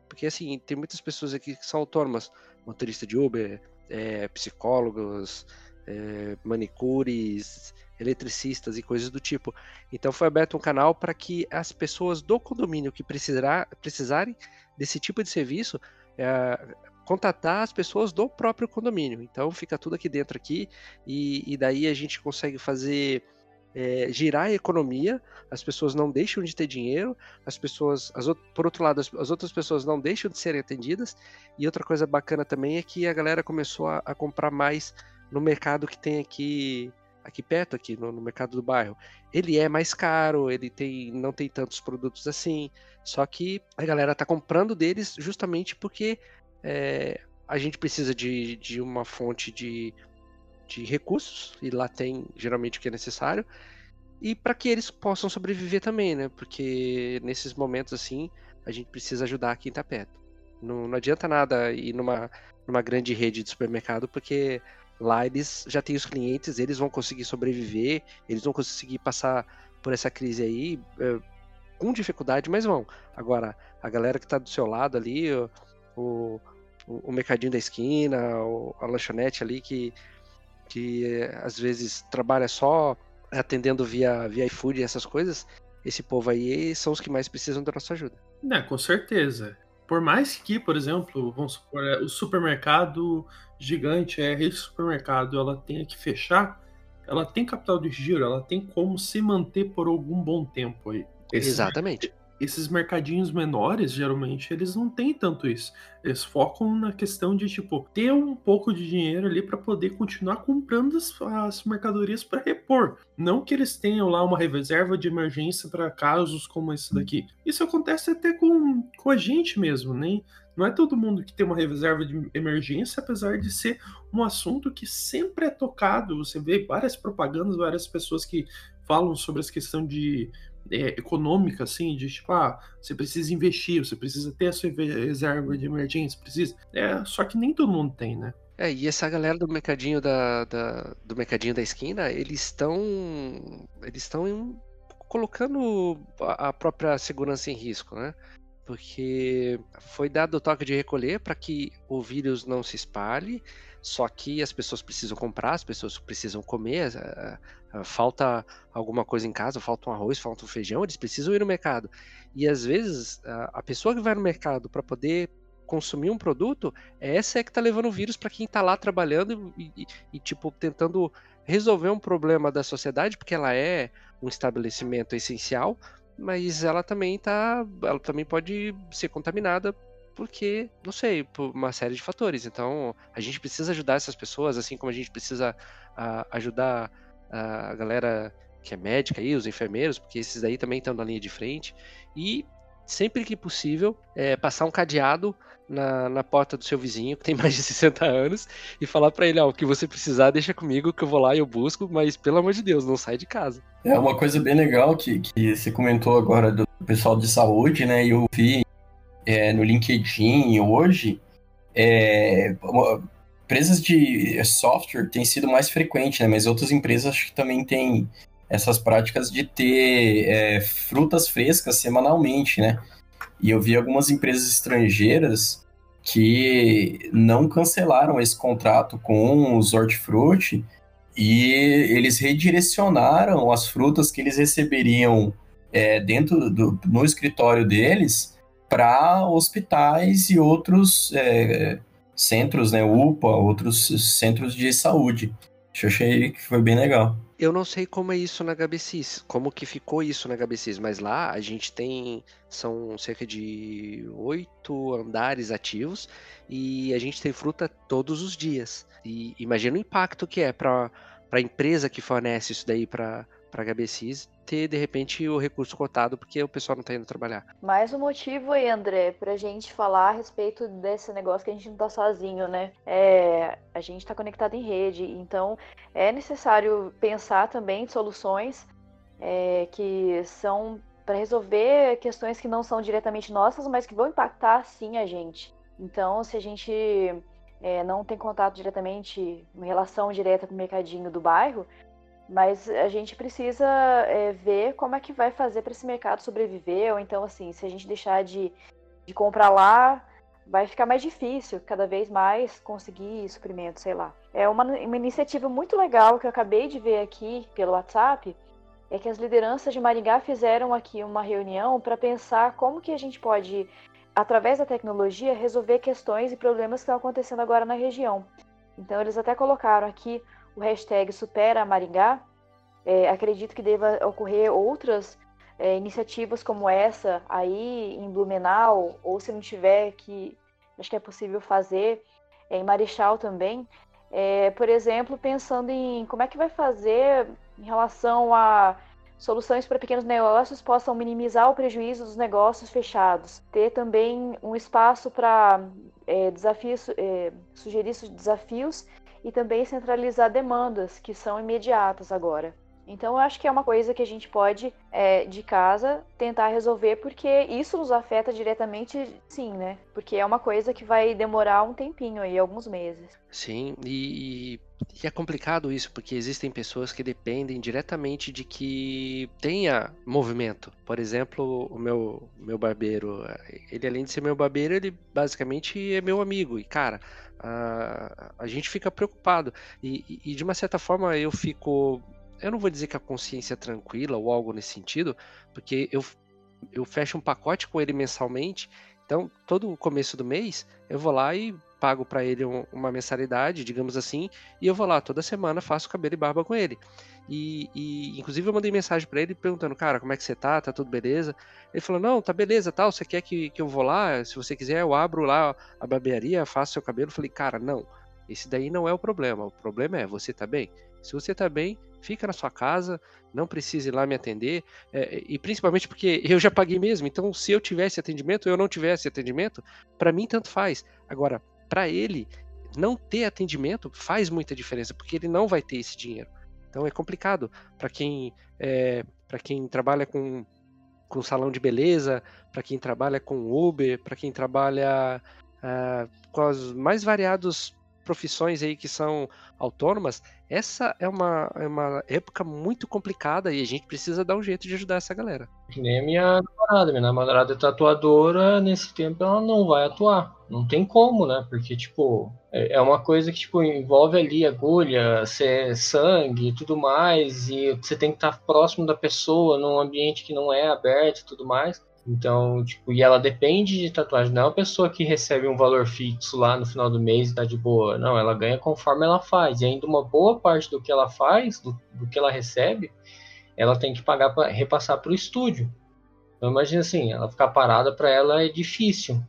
porque assim, tem muitas pessoas aqui que são autônomas, motorista de Uber, é, psicólogos, é, manicures, eletricistas e coisas do tipo. Então foi aberto um canal para que as pessoas do condomínio que precisar, precisarem desse tipo de serviço é, contatar as pessoas do próprio condomínio. Então fica tudo aqui dentro aqui e, e daí a gente consegue fazer é, girar a economia, as pessoas não deixam de ter dinheiro, as pessoas, as, por outro lado, as, as, outras pessoas não deixam de serem atendidas. E outra coisa bacana também é que a galera começou a, a comprar mais no mercado que tem aqui aqui perto, aqui no, no, mercado do bairro. Ele é mais caro, ele tem não tem tantos produtos assim. Só que a galera tá comprando deles justamente porque é, a gente precisa de, de uma fonte de, de recursos, e lá tem geralmente o que é necessário, e para que eles possam sobreviver também, né? Porque nesses momentos assim, a gente precisa ajudar quem tá perto. Não, não adianta nada ir numa, numa grande rede de supermercado, porque lá eles já têm os clientes, eles vão conseguir sobreviver, eles vão conseguir passar por essa crise aí é, com dificuldade, mas vão. Agora, a galera que tá do seu lado ali, o, o, o mercadinho da esquina, a lanchonete ali que, que às vezes trabalha só atendendo via, via iFood e essas coisas, esse povo aí são os que mais precisam da nossa ajuda. É, com certeza. Por mais que, por exemplo, vamos supor, é, o supermercado gigante, é, a rede de supermercado, ela tenha que fechar, ela tem capital de giro, ela tem como se manter por algum bom tempo aí. Esse, Exatamente esses mercadinhos menores, geralmente, eles não têm tanto isso. Eles focam na questão de, tipo, ter um pouco de dinheiro ali para poder continuar comprando as, as mercadorias para repor. Não que eles tenham lá uma reserva de emergência para casos como esse daqui. Isso acontece até com, com a gente mesmo, né? Não é todo mundo que tem uma reserva de emergência, apesar de ser um assunto que sempre é tocado. Você vê várias propagandas, várias pessoas que falam sobre essa questão de é, econômica, assim, de tipo, ah, você precisa investir, você precisa ter a sua reserva de emergência, precisa. É, só que nem todo mundo tem, né? É, e essa galera do mercadinho da, da do mercadinho da esquina, eles estão eles estão colocando a própria segurança em risco, né? Porque foi dado o toque de recolher para que o vírus não se espalhe, só que as pessoas precisam comprar, as pessoas precisam comer, eh, eh, falta alguma coisa em casa, falta um arroz, falta um feijão, eles precisam ir no mercado. E às vezes a pessoa que vai no mercado para poder consumir um produto, essa é que está levando o vírus para quem está lá trabalhando e, e, e, tipo, tentando resolver um problema da sociedade, porque ela é um estabelecimento essencial, mas ela também tá, ela também pode ser contaminada porque, não sei, por uma série de fatores. Então, a gente precisa ajudar essas pessoas, assim como a gente precisa uh, ajudar a galera que é médica aí, os enfermeiros, porque esses daí também estão na linha de frente. E sempre que possível, é, passar um cadeado na, na porta do seu vizinho, que tem mais de [laughs] 60 anos, e falar para ele, ó, o que você precisar, deixa comigo que eu vou lá e eu busco, mas pelo amor de Deus, não sai de casa. É uma coisa bem legal que, que você comentou agora do pessoal de saúde, né, e eu vi é, no LinkedIn hoje, é, empresas de software têm sido mais frequente, né? Mas outras empresas acho que também têm essas práticas de ter é, frutas frescas semanalmente, né? E eu vi algumas empresas estrangeiras que não cancelaram esse contrato com os hortifruti e eles redirecionaram as frutas que eles receberiam é, dentro do no escritório deles para hospitais e outros é, centros, né, UPA, outros centros de saúde. Eu achei que foi bem legal. Eu não sei como é isso na HBCs, como que ficou isso na HBCs, mas lá a gente tem, são cerca de oito andares ativos e a gente tem fruta todos os dias. E imagina o impacto que é para a empresa que fornece isso daí para para HBCs ter de repente o recurso cotado porque o pessoal não está indo trabalhar. Mais um motivo aí, André, para a gente falar a respeito desse negócio que a gente não está sozinho, né? É, a gente está conectado em rede, então é necessário pensar também soluções é, que são para resolver questões que não são diretamente nossas, mas que vão impactar sim a gente. Então, se a gente é, não tem contato diretamente, uma relação direta com o mercadinho do bairro, mas a gente precisa é, ver como é que vai fazer para esse mercado sobreviver, ou então, assim, se a gente deixar de, de comprar lá, vai ficar mais difícil cada vez mais conseguir suprimento, sei lá. É uma, uma iniciativa muito legal que eu acabei de ver aqui pelo WhatsApp, é que as lideranças de Maringá fizeram aqui uma reunião para pensar como que a gente pode, através da tecnologia, resolver questões e problemas que estão acontecendo agora na região. Então eles até colocaram aqui o hashtag Supera Maringá, é, acredito que deva ocorrer outras é, iniciativas como essa aí em Blumenau, ou se não tiver, que acho que é possível fazer, é, em Marechal também. É, por exemplo, pensando em como é que vai fazer em relação a soluções para pequenos negócios possam minimizar o prejuízo dos negócios fechados. Ter também um espaço para é, desafios, é, sugerir desafios e também centralizar demandas que são imediatas agora. Então, eu acho que é uma coisa que a gente pode, é, de casa, tentar resolver, porque isso nos afeta diretamente, sim, né? Porque é uma coisa que vai demorar um tempinho aí, alguns meses. Sim, e, e é complicado isso, porque existem pessoas que dependem diretamente de que tenha movimento. Por exemplo, o meu, meu barbeiro, ele além de ser meu barbeiro, ele basicamente é meu amigo. E, cara, a, gente fica preocupado. E, e, de uma certa forma eu fico. Eu não vou dizer que a consciência é tranquila ou algo nesse sentido, porque eu, eu fecho um pacote com ele mensalmente. Então, todo começo do mês, eu vou lá e pago para ele um, uma mensalidade, digamos assim, e eu vou lá toda semana, faço cabelo e barba com ele. E, e inclusive eu mandei mensagem para ele perguntando, cara, como é que você tá? Tá tudo beleza? Ele falou, não, tá beleza, tal. Você quer que, que eu vou lá? Se você quiser, eu abro lá a barbearia, faço seu cabelo. Eu falei, cara, não. Esse daí não é o problema. O problema é você tá bem. Se você tá bem, fica na sua casa, não precisa ir lá me atender. É, e principalmente porque eu já paguei mesmo. Então, se eu tivesse atendimento, eu não tivesse atendimento, para mim tanto faz. Agora, para ele não ter atendimento faz muita diferença, porque ele não vai ter esse dinheiro. Então é complicado. Para quem é, para quem trabalha com, com salão de beleza, para quem trabalha com Uber, para quem trabalha uh, com os mais variados profissões aí que são autônomas, essa é uma, é uma época muito complicada e a gente precisa dar um jeito de ajudar essa galera. Que nem minha namorada. Minha namorada é tatuadora, nesse tempo ela não vai atuar. Não tem como, né? Porque, tipo, é, é uma coisa que, tipo, envolve ali agulha, sangue e tudo mais, e você tem que estar próximo da pessoa, num ambiente que não é aberto e tudo mais. Então, tipo, e ela depende de tatuagem, não é uma pessoa que recebe um valor fixo lá no final do mês e tá de boa. Não, ela ganha conforme ela faz. E ainda uma boa parte do que ela faz, do, do que ela recebe, ela tem que pagar para repassar para o estúdio. Então imagina assim, ela ficar parada para ela é difícil.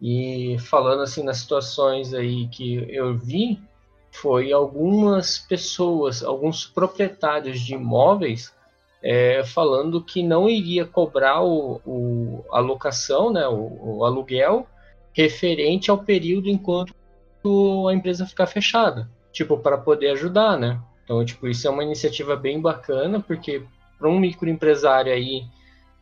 E falando assim nas situações aí que eu vi, foi algumas pessoas, alguns proprietários de imóveis é, falando que não iria cobrar o, o a locação, né, o, o, aluguel, referente ao período enquanto a empresa ficar fechada, tipo, para poder ajudar, né? Então, tipo, isso é uma iniciativa bem bacana, porque para um microempresário aí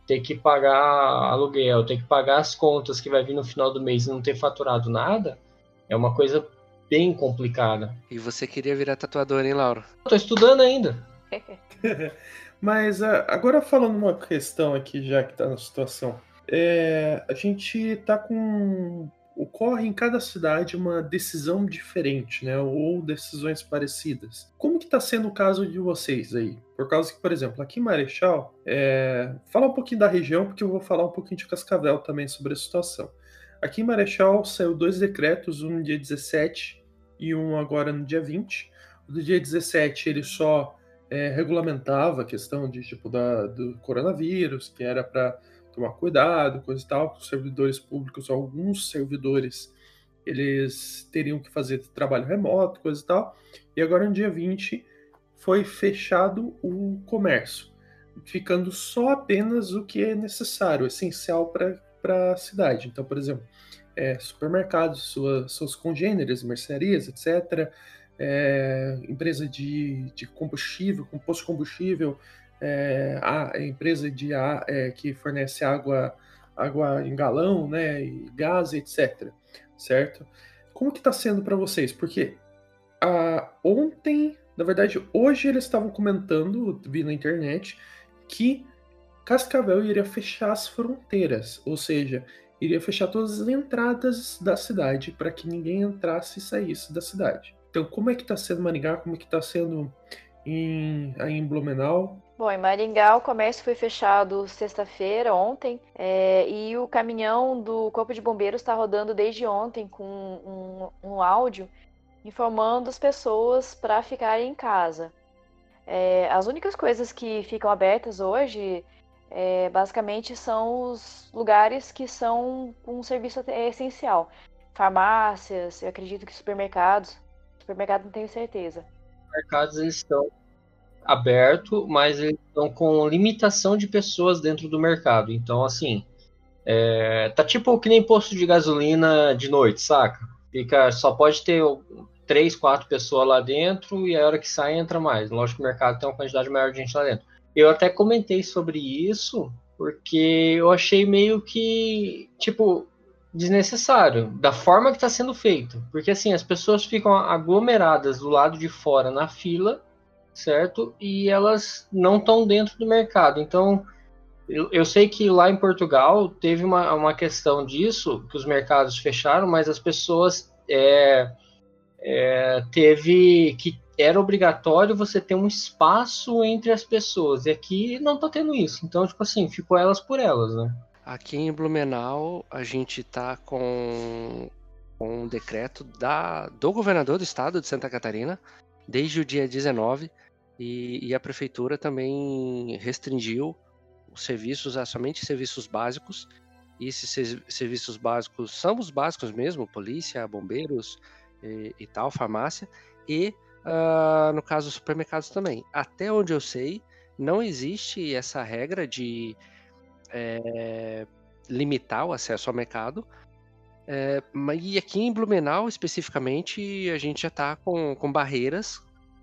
ter que pagar aluguel, ter que pagar as contas que vai vir no final do mês e não ter faturado nada, é uma coisa bem complicada. E você queria virar tatuador, hein, Laura? Eu tô estudando ainda. [laughs] Mas uh, agora falando uma questão aqui, já que está na situação. É, a gente está com ocorre em cada cidade uma decisão diferente, né? Ou decisões parecidas. Como que está sendo o caso de vocês aí? Por causa que, por exemplo, aqui em Marechal, é... falar um pouquinho da região, porque eu vou falar um pouquinho de Cascavel também sobre a situação. Aqui em Marechal saiu dois decretos, um no dia 17 e um agora no dia 20. O do dia 17 ele só é, regulamentava a questão de tipo da, do coronavírus, que era para tomar cuidado, coisa e tal, os servidores públicos, alguns servidores, eles teriam que fazer trabalho remoto, coisa e tal. E agora no dia 20 foi fechado o comércio, ficando só apenas o que é necessário, essencial para a cidade. Então, por exemplo, é, supermercados, sua, seus congêneres, mercearias, etc., é, empresa de, de combustível, composto combustível, é, a empresa de é, que fornece água, água em galão, né, e gás, etc. Certo? Como que está sendo para vocês? Porque a, ontem, na verdade, hoje eles estavam comentando, vi na internet, que Cascavel iria fechar as fronteiras, ou seja, iria fechar todas as entradas da cidade para que ninguém entrasse e saísse da cidade. Então, como é que está sendo Maringá? Como é que está sendo em, em Blumenau? Bom, em Maringá o comércio foi fechado sexta-feira, ontem, é, e o caminhão do Corpo de Bombeiros está rodando desde ontem com um, um áudio informando as pessoas para ficarem em casa. É, as únicas coisas que ficam abertas hoje, é, basicamente, são os lugares que são um serviço essencial. Farmácias, eu acredito que supermercados. Supermercado não tenho certeza. Mercados eles estão aberto, mas eles estão com limitação de pessoas dentro do mercado. Então, assim, é, tá tipo que nem posto de gasolina de noite, saca? Fica, só pode ter três, quatro pessoas lá dentro e a hora que sai entra mais. Lógico que o mercado tem uma quantidade maior de gente lá dentro. Eu até comentei sobre isso porque eu achei meio que, tipo, desnecessário, da forma que está sendo feito. Porque assim, as pessoas ficam aglomeradas do lado de fora na fila certo? E elas não estão dentro do mercado. Então, eu, eu, sei que lá em Portugal teve uma, uma questão disso, que os mercados fecharam, mas as pessoas é, é, teve que era obrigatório você ter um espaço entre as pessoas. E aqui não tá tendo isso. Então, tipo assim, ficou elas por elas, né? Aqui em Blumenau, a gente tá com, com um decreto da, do governador do estado de Santa Catarina, desde o dia 19, e, e a prefeitura também restringiu os serviços a somente serviços básicos. E esses serviços básicos são os básicos mesmo, polícia, bombeiros e, e tal, farmácia. E, uh, no caso, supermercados também. Até onde eu sei, não existe essa regra de é, limitar o acesso ao mercado. É, e aqui em Blumenau, especificamente, a gente já está com, com barreiras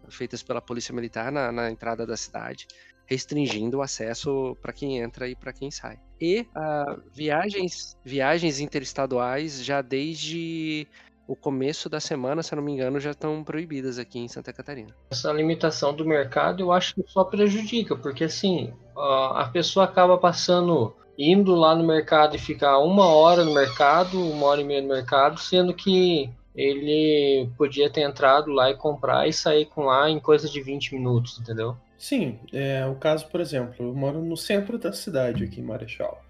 feitas pela Polícia Militar na, na entrada da cidade, restringindo o acesso para quem entra e para quem sai. E uh, viagens, viagens interestaduais já desde o começo da semana, se eu não me engano, já estão proibidas aqui em Santa Catarina. Essa limitação do mercado eu acho que só prejudica, porque assim, a pessoa acaba passando, indo lá no mercado e ficar uma hora no mercado, uma hora e meia no mercado, sendo que ele podia ter entrado lá e comprar e sair com lá em coisa de 20 minutos, entendeu? Sim, é o caso, por exemplo, eu moro no centro da cidade aqui em Marechal.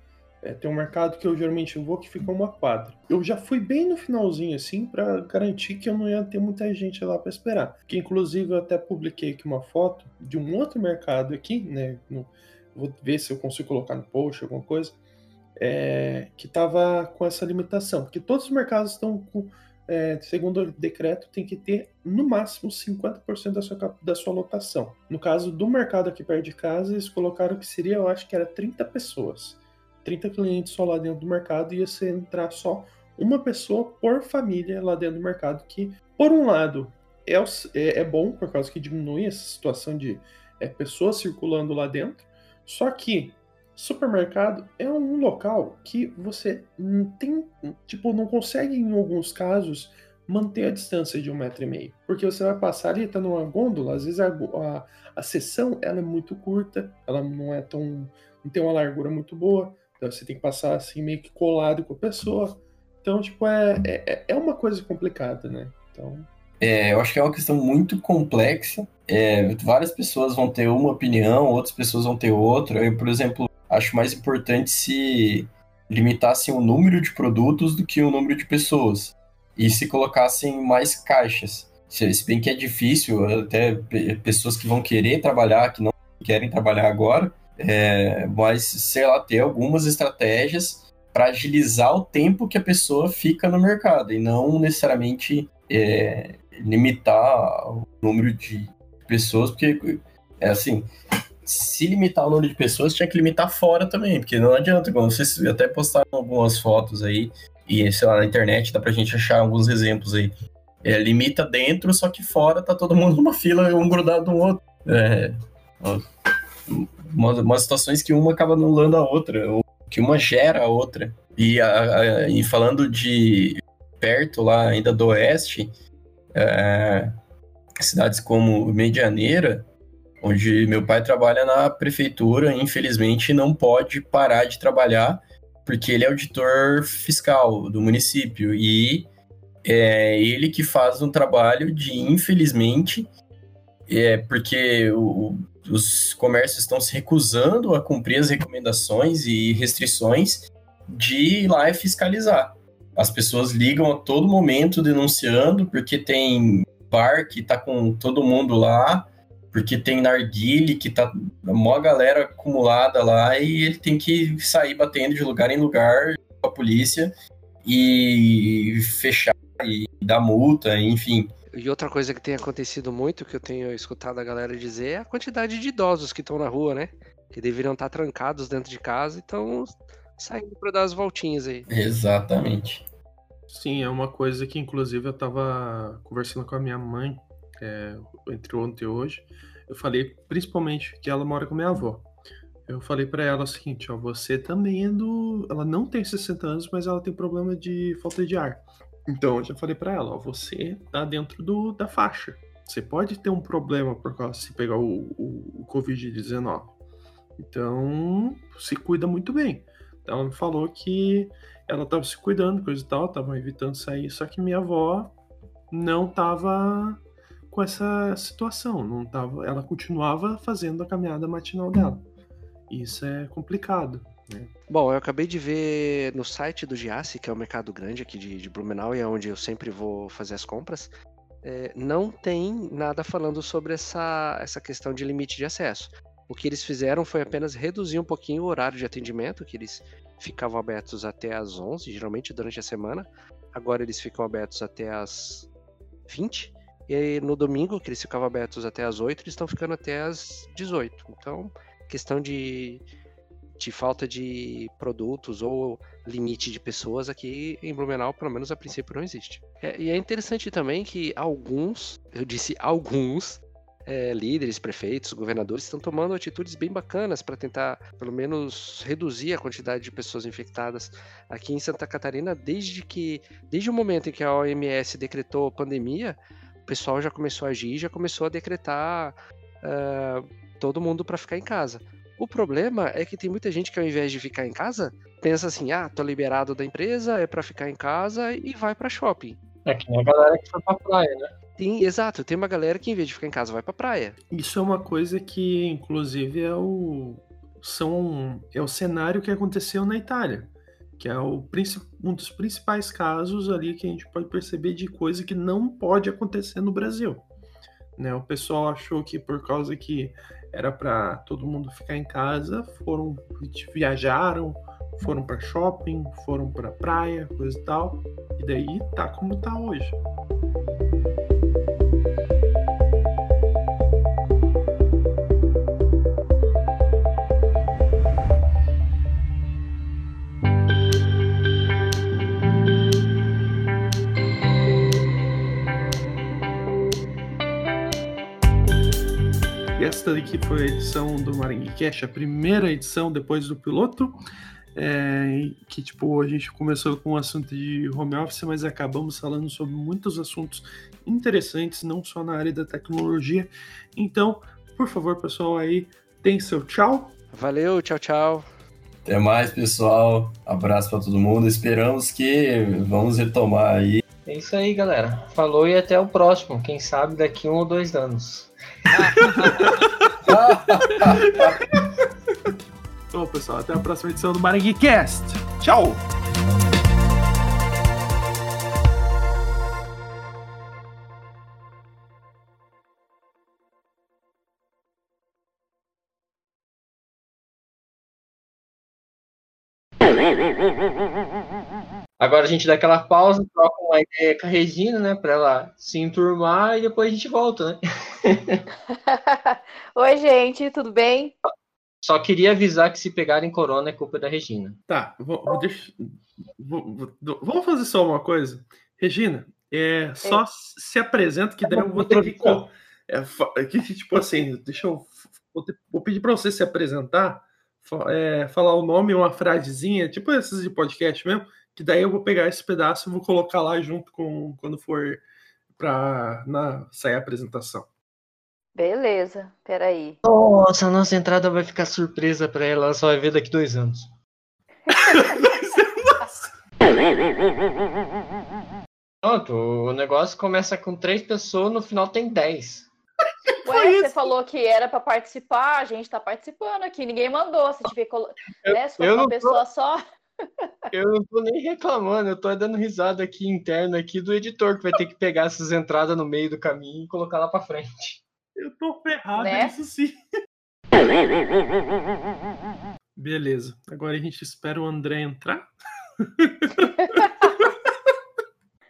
É, tem um mercado que eu geralmente vou que fica uma quadra. Eu já fui bem no finalzinho assim para garantir que eu não ia ter muita gente lá para esperar. Que inclusive eu até publiquei aqui uma foto de um outro mercado aqui, né? No, vou ver se eu consigo colocar no post alguma coisa. É, que tava com essa limitação, porque todos os mercados estão com é, segundo o decreto, tem que ter no máximo 50% da sua, da sua lotação. No caso do mercado aqui perto de casa, eles colocaram que seria, eu acho que era 30 pessoas. 30 clientes só lá dentro do mercado, ia ser entrar só uma pessoa por família lá dentro do mercado, que, por um lado, é, é, é bom, por causa que diminui essa situação de é, pessoas circulando lá dentro, só que Supermercado é um local que você tem, tipo, não consegue em alguns casos manter a distância de um metro e meio, porque você vai passar ali, tá numa gôndola, às vezes a, a, a seção ela é muito curta, ela não é tão, não tem uma largura muito boa, então você tem que passar assim meio que colado com a pessoa, Então, tipo, é, é, é uma coisa complicada, né? Então. É, eu acho que é uma questão muito complexa. É, várias pessoas vão ter uma opinião, outras pessoas vão ter outra. Eu, por exemplo, acho mais importante se limitassem o número de produtos do que o número de pessoas. E se colocassem mais caixas. Se bem que é difícil, até pessoas que vão querer trabalhar, que não querem trabalhar agora, é, mas, sei lá, ter algumas estratégias para agilizar o tempo que a pessoa fica no mercado e não necessariamente é, limitar o número de pessoas, porque é assim, se limitar o número de pessoas, tinha que limitar fora também, porque não adianta, como vocês até postaram algumas fotos aí, e sei lá, na internet dá pra gente achar alguns exemplos aí. É, limita dentro, só que fora tá todo mundo numa fila, um grudado no outro. É, umas, situações que uma acaba anulando a outra, ou que uma gera a outra. E, a, a, e falando de perto lá ainda do oeste, é, cidades como Medianeira, onde meu pai trabalha na prefeitura, infelizmente não pode parar de trabalhar porque ele é auditor fiscal do município e é ele que faz um trabalho de, infelizmente, é porque o, os comércios estão se recusando a cumprir as recomendações e restrições de ir lá e fiscalizar. As pessoas ligam a todo momento denunciando porque tem bar que tá com todo mundo lá, porque tem narguile que tá uma galera acumulada lá e ele tem que sair batendo de lugar em lugar com a polícia e fechar e dar multa, enfim. E outra coisa que tem acontecido muito, que eu tenho escutado a galera dizer, é a quantidade de idosos que estão na rua, né? Que deveriam estar trancados dentro de casa e estão saindo para dar as voltinhas aí. Exatamente. Sim, é uma coisa que inclusive eu estava conversando com a minha mãe é, entre ontem e hoje. Eu falei principalmente que ela mora com minha avó. Eu falei para ela o seguinte, ó, você também é do, ela não tem 60 anos, mas ela tem problema de falta de ar. Então eu já falei para ela, ó, você tá dentro do, da faixa. Você pode ter um problema por causa se pegar o, o, o Covid-19. Então, se cuida muito bem. Então, ela me falou que ela estava se cuidando, coisa e tal, tava evitando sair, só que minha avó não tava com essa situação, não tava, ela continuava fazendo a caminhada matinal dela. Isso é complicado. Né? Bom, eu acabei de ver no site do Giassi, que é o mercado grande aqui de, de Blumenau e é onde eu sempre vou fazer as compras, é, não tem nada falando sobre essa, essa questão de limite de acesso. O que eles fizeram foi apenas reduzir um pouquinho o horário de atendimento, que eles ficavam abertos até às 11, geralmente durante a semana. Agora eles ficam abertos até às 20. E no domingo, que eles ficavam abertos até às 8, eles estão ficando até às 18. Então, questão de, de falta de produtos ou limite de pessoas aqui em Blumenau, pelo menos a princípio, não existe. É, e é interessante também que alguns, eu disse alguns, é, líderes, prefeitos, governadores estão tomando atitudes bem bacanas para tentar, pelo menos, reduzir a quantidade de pessoas infectadas aqui em Santa Catarina, desde que, desde o momento em que a OMS decretou pandemia, o pessoal já começou a agir, já começou a decretar uh, todo mundo para ficar em casa. O problema é que tem muita gente que ao invés de ficar em casa, pensa assim: ah, tô liberado da empresa, é para ficar em casa e vai para shopping. É que nem a galera que foi pra praia, né? Tem, exato, tem uma galera que em vez de ficar em casa vai pra praia. Isso é uma coisa que, inclusive, é o. São, é o cenário que aconteceu na Itália. Que é o, um dos principais casos ali que a gente pode perceber de coisa que não pode acontecer no Brasil. Né? O pessoal achou que por causa que era para todo mundo ficar em casa, foram viajaram, foram para shopping, foram para praia, coisa e tal. E daí tá como tá hoje. Esta daqui foi a edição do Maringuecast, a primeira edição depois do piloto. É, que tipo, a gente começou com o assunto de home office, mas acabamos falando sobre muitos assuntos interessantes, não só na área da tecnologia. Então, por favor, pessoal, aí tem seu tchau. Valeu, tchau, tchau. Até mais, pessoal. Abraço para todo mundo. Esperamos que vamos retomar aí. É isso aí, galera. Falou e até o próximo. Quem sabe daqui um ou dois anos. [laughs] Bom, pessoal, até a próxima edição do Maranguicast. Tchau! Agora a gente dá aquela pausa, troca uma ideia com a Regina, né? Pra ela se enturmar e depois a gente volta, né? [laughs] Oi, gente, tudo bem? Só queria avisar que se pegarem corona é culpa da Regina. Tá, vou, vou deixa- vou- vou- vamos fazer só uma coisa. Regina, é, só se apresenta que daí eu vou ter que. É, é que, tipo assim, deixa eu. Vou, ter- vou pedir pra você se apresentar, é, falar o nome, uma frasezinha, tipo esses de podcast mesmo, que daí eu vou pegar esse pedaço e vou colocar lá junto com quando for pra na, sair a apresentação. Beleza, peraí. Nossa, a nossa entrada vai ficar surpresa pra ela, ela só vai ver daqui dois anos. [laughs] Pronto, o negócio começa com três pessoas, no final tem dez. Ué, você falou que era pra participar, a gente tá participando aqui, ninguém mandou. Se tiver colo... Eu- né, se for uma não tô- pessoa só. Eu não tô nem reclamando, eu tô dando risada aqui interna aqui do editor que vai ter que pegar essas entradas no meio do caminho e colocar lá pra frente. Eu tô ferrado, Né? isso sim. Beleza. Agora a gente espera o André entrar. [laughs]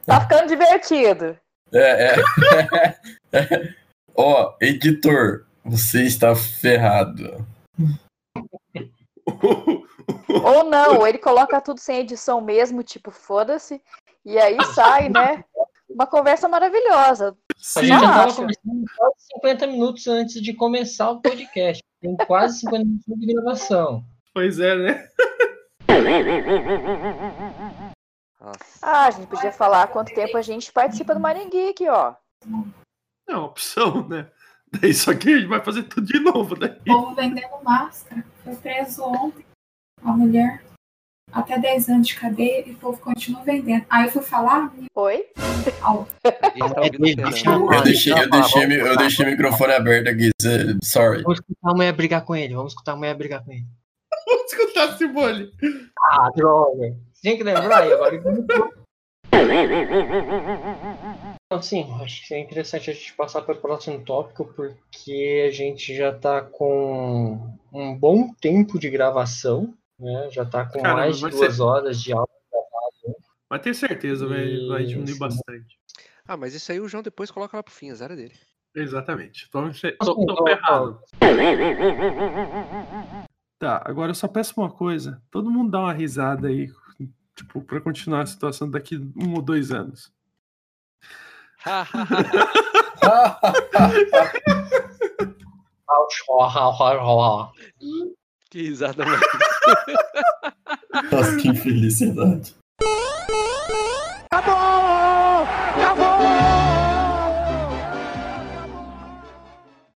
Tá ficando divertido. É, é. [laughs] Ó, editor, você está ferrado. [laughs] Ou não, ele coloca tudo sem edição mesmo, tipo, foda-se. E aí sai, né? Uma conversa maravilhosa. A Sim, gente já tava acho. conversando quase 50 minutos antes de começar o podcast. Tem quase 50 minutos de gravação. pois é, né? Nossa. Ah, a gente podia falar quanto tempo a gente participa do Maringui aqui, ó. É uma opção, né? Daí só que a gente vai fazer tudo de novo, né? O povo vendendo máscara. Foi preso ontem a mulher. Até 10 anos de cadeia e o povo continua vendendo. Aí eu fui falar, Oi? tá eu- deixei, eu deixei, eu o microfone aberto aqui. Sorry. Vamos escutar a mulher brigar com ele. Vamos escutar a mulher brigar com ele. [laughs] Vamos escutar a Simone. Ah, droga. Tinha que lembrar aí agora. Assim, acho que é interessante a gente passar para o próximo tópico, porque a gente já está com um bom tempo de gravação, né? Já está com Caramba, mais de duas ser- horas de aula. Mas tenho certeza, vai, vai diminuir bastante. Ah, mas isso aí o João depois coloca lá pro fim, azar é dele. Exatamente. Tô, tô, Assim, tô ferrado. Tá, agora eu só peço uma coisa. Todo mundo dá uma risada aí, tipo, pra continuar a situação daqui um ou dois anos. [laughs] [laughs] Que risada mais. [laughs] Nossa, que infelicidade. Acabou! Acabou!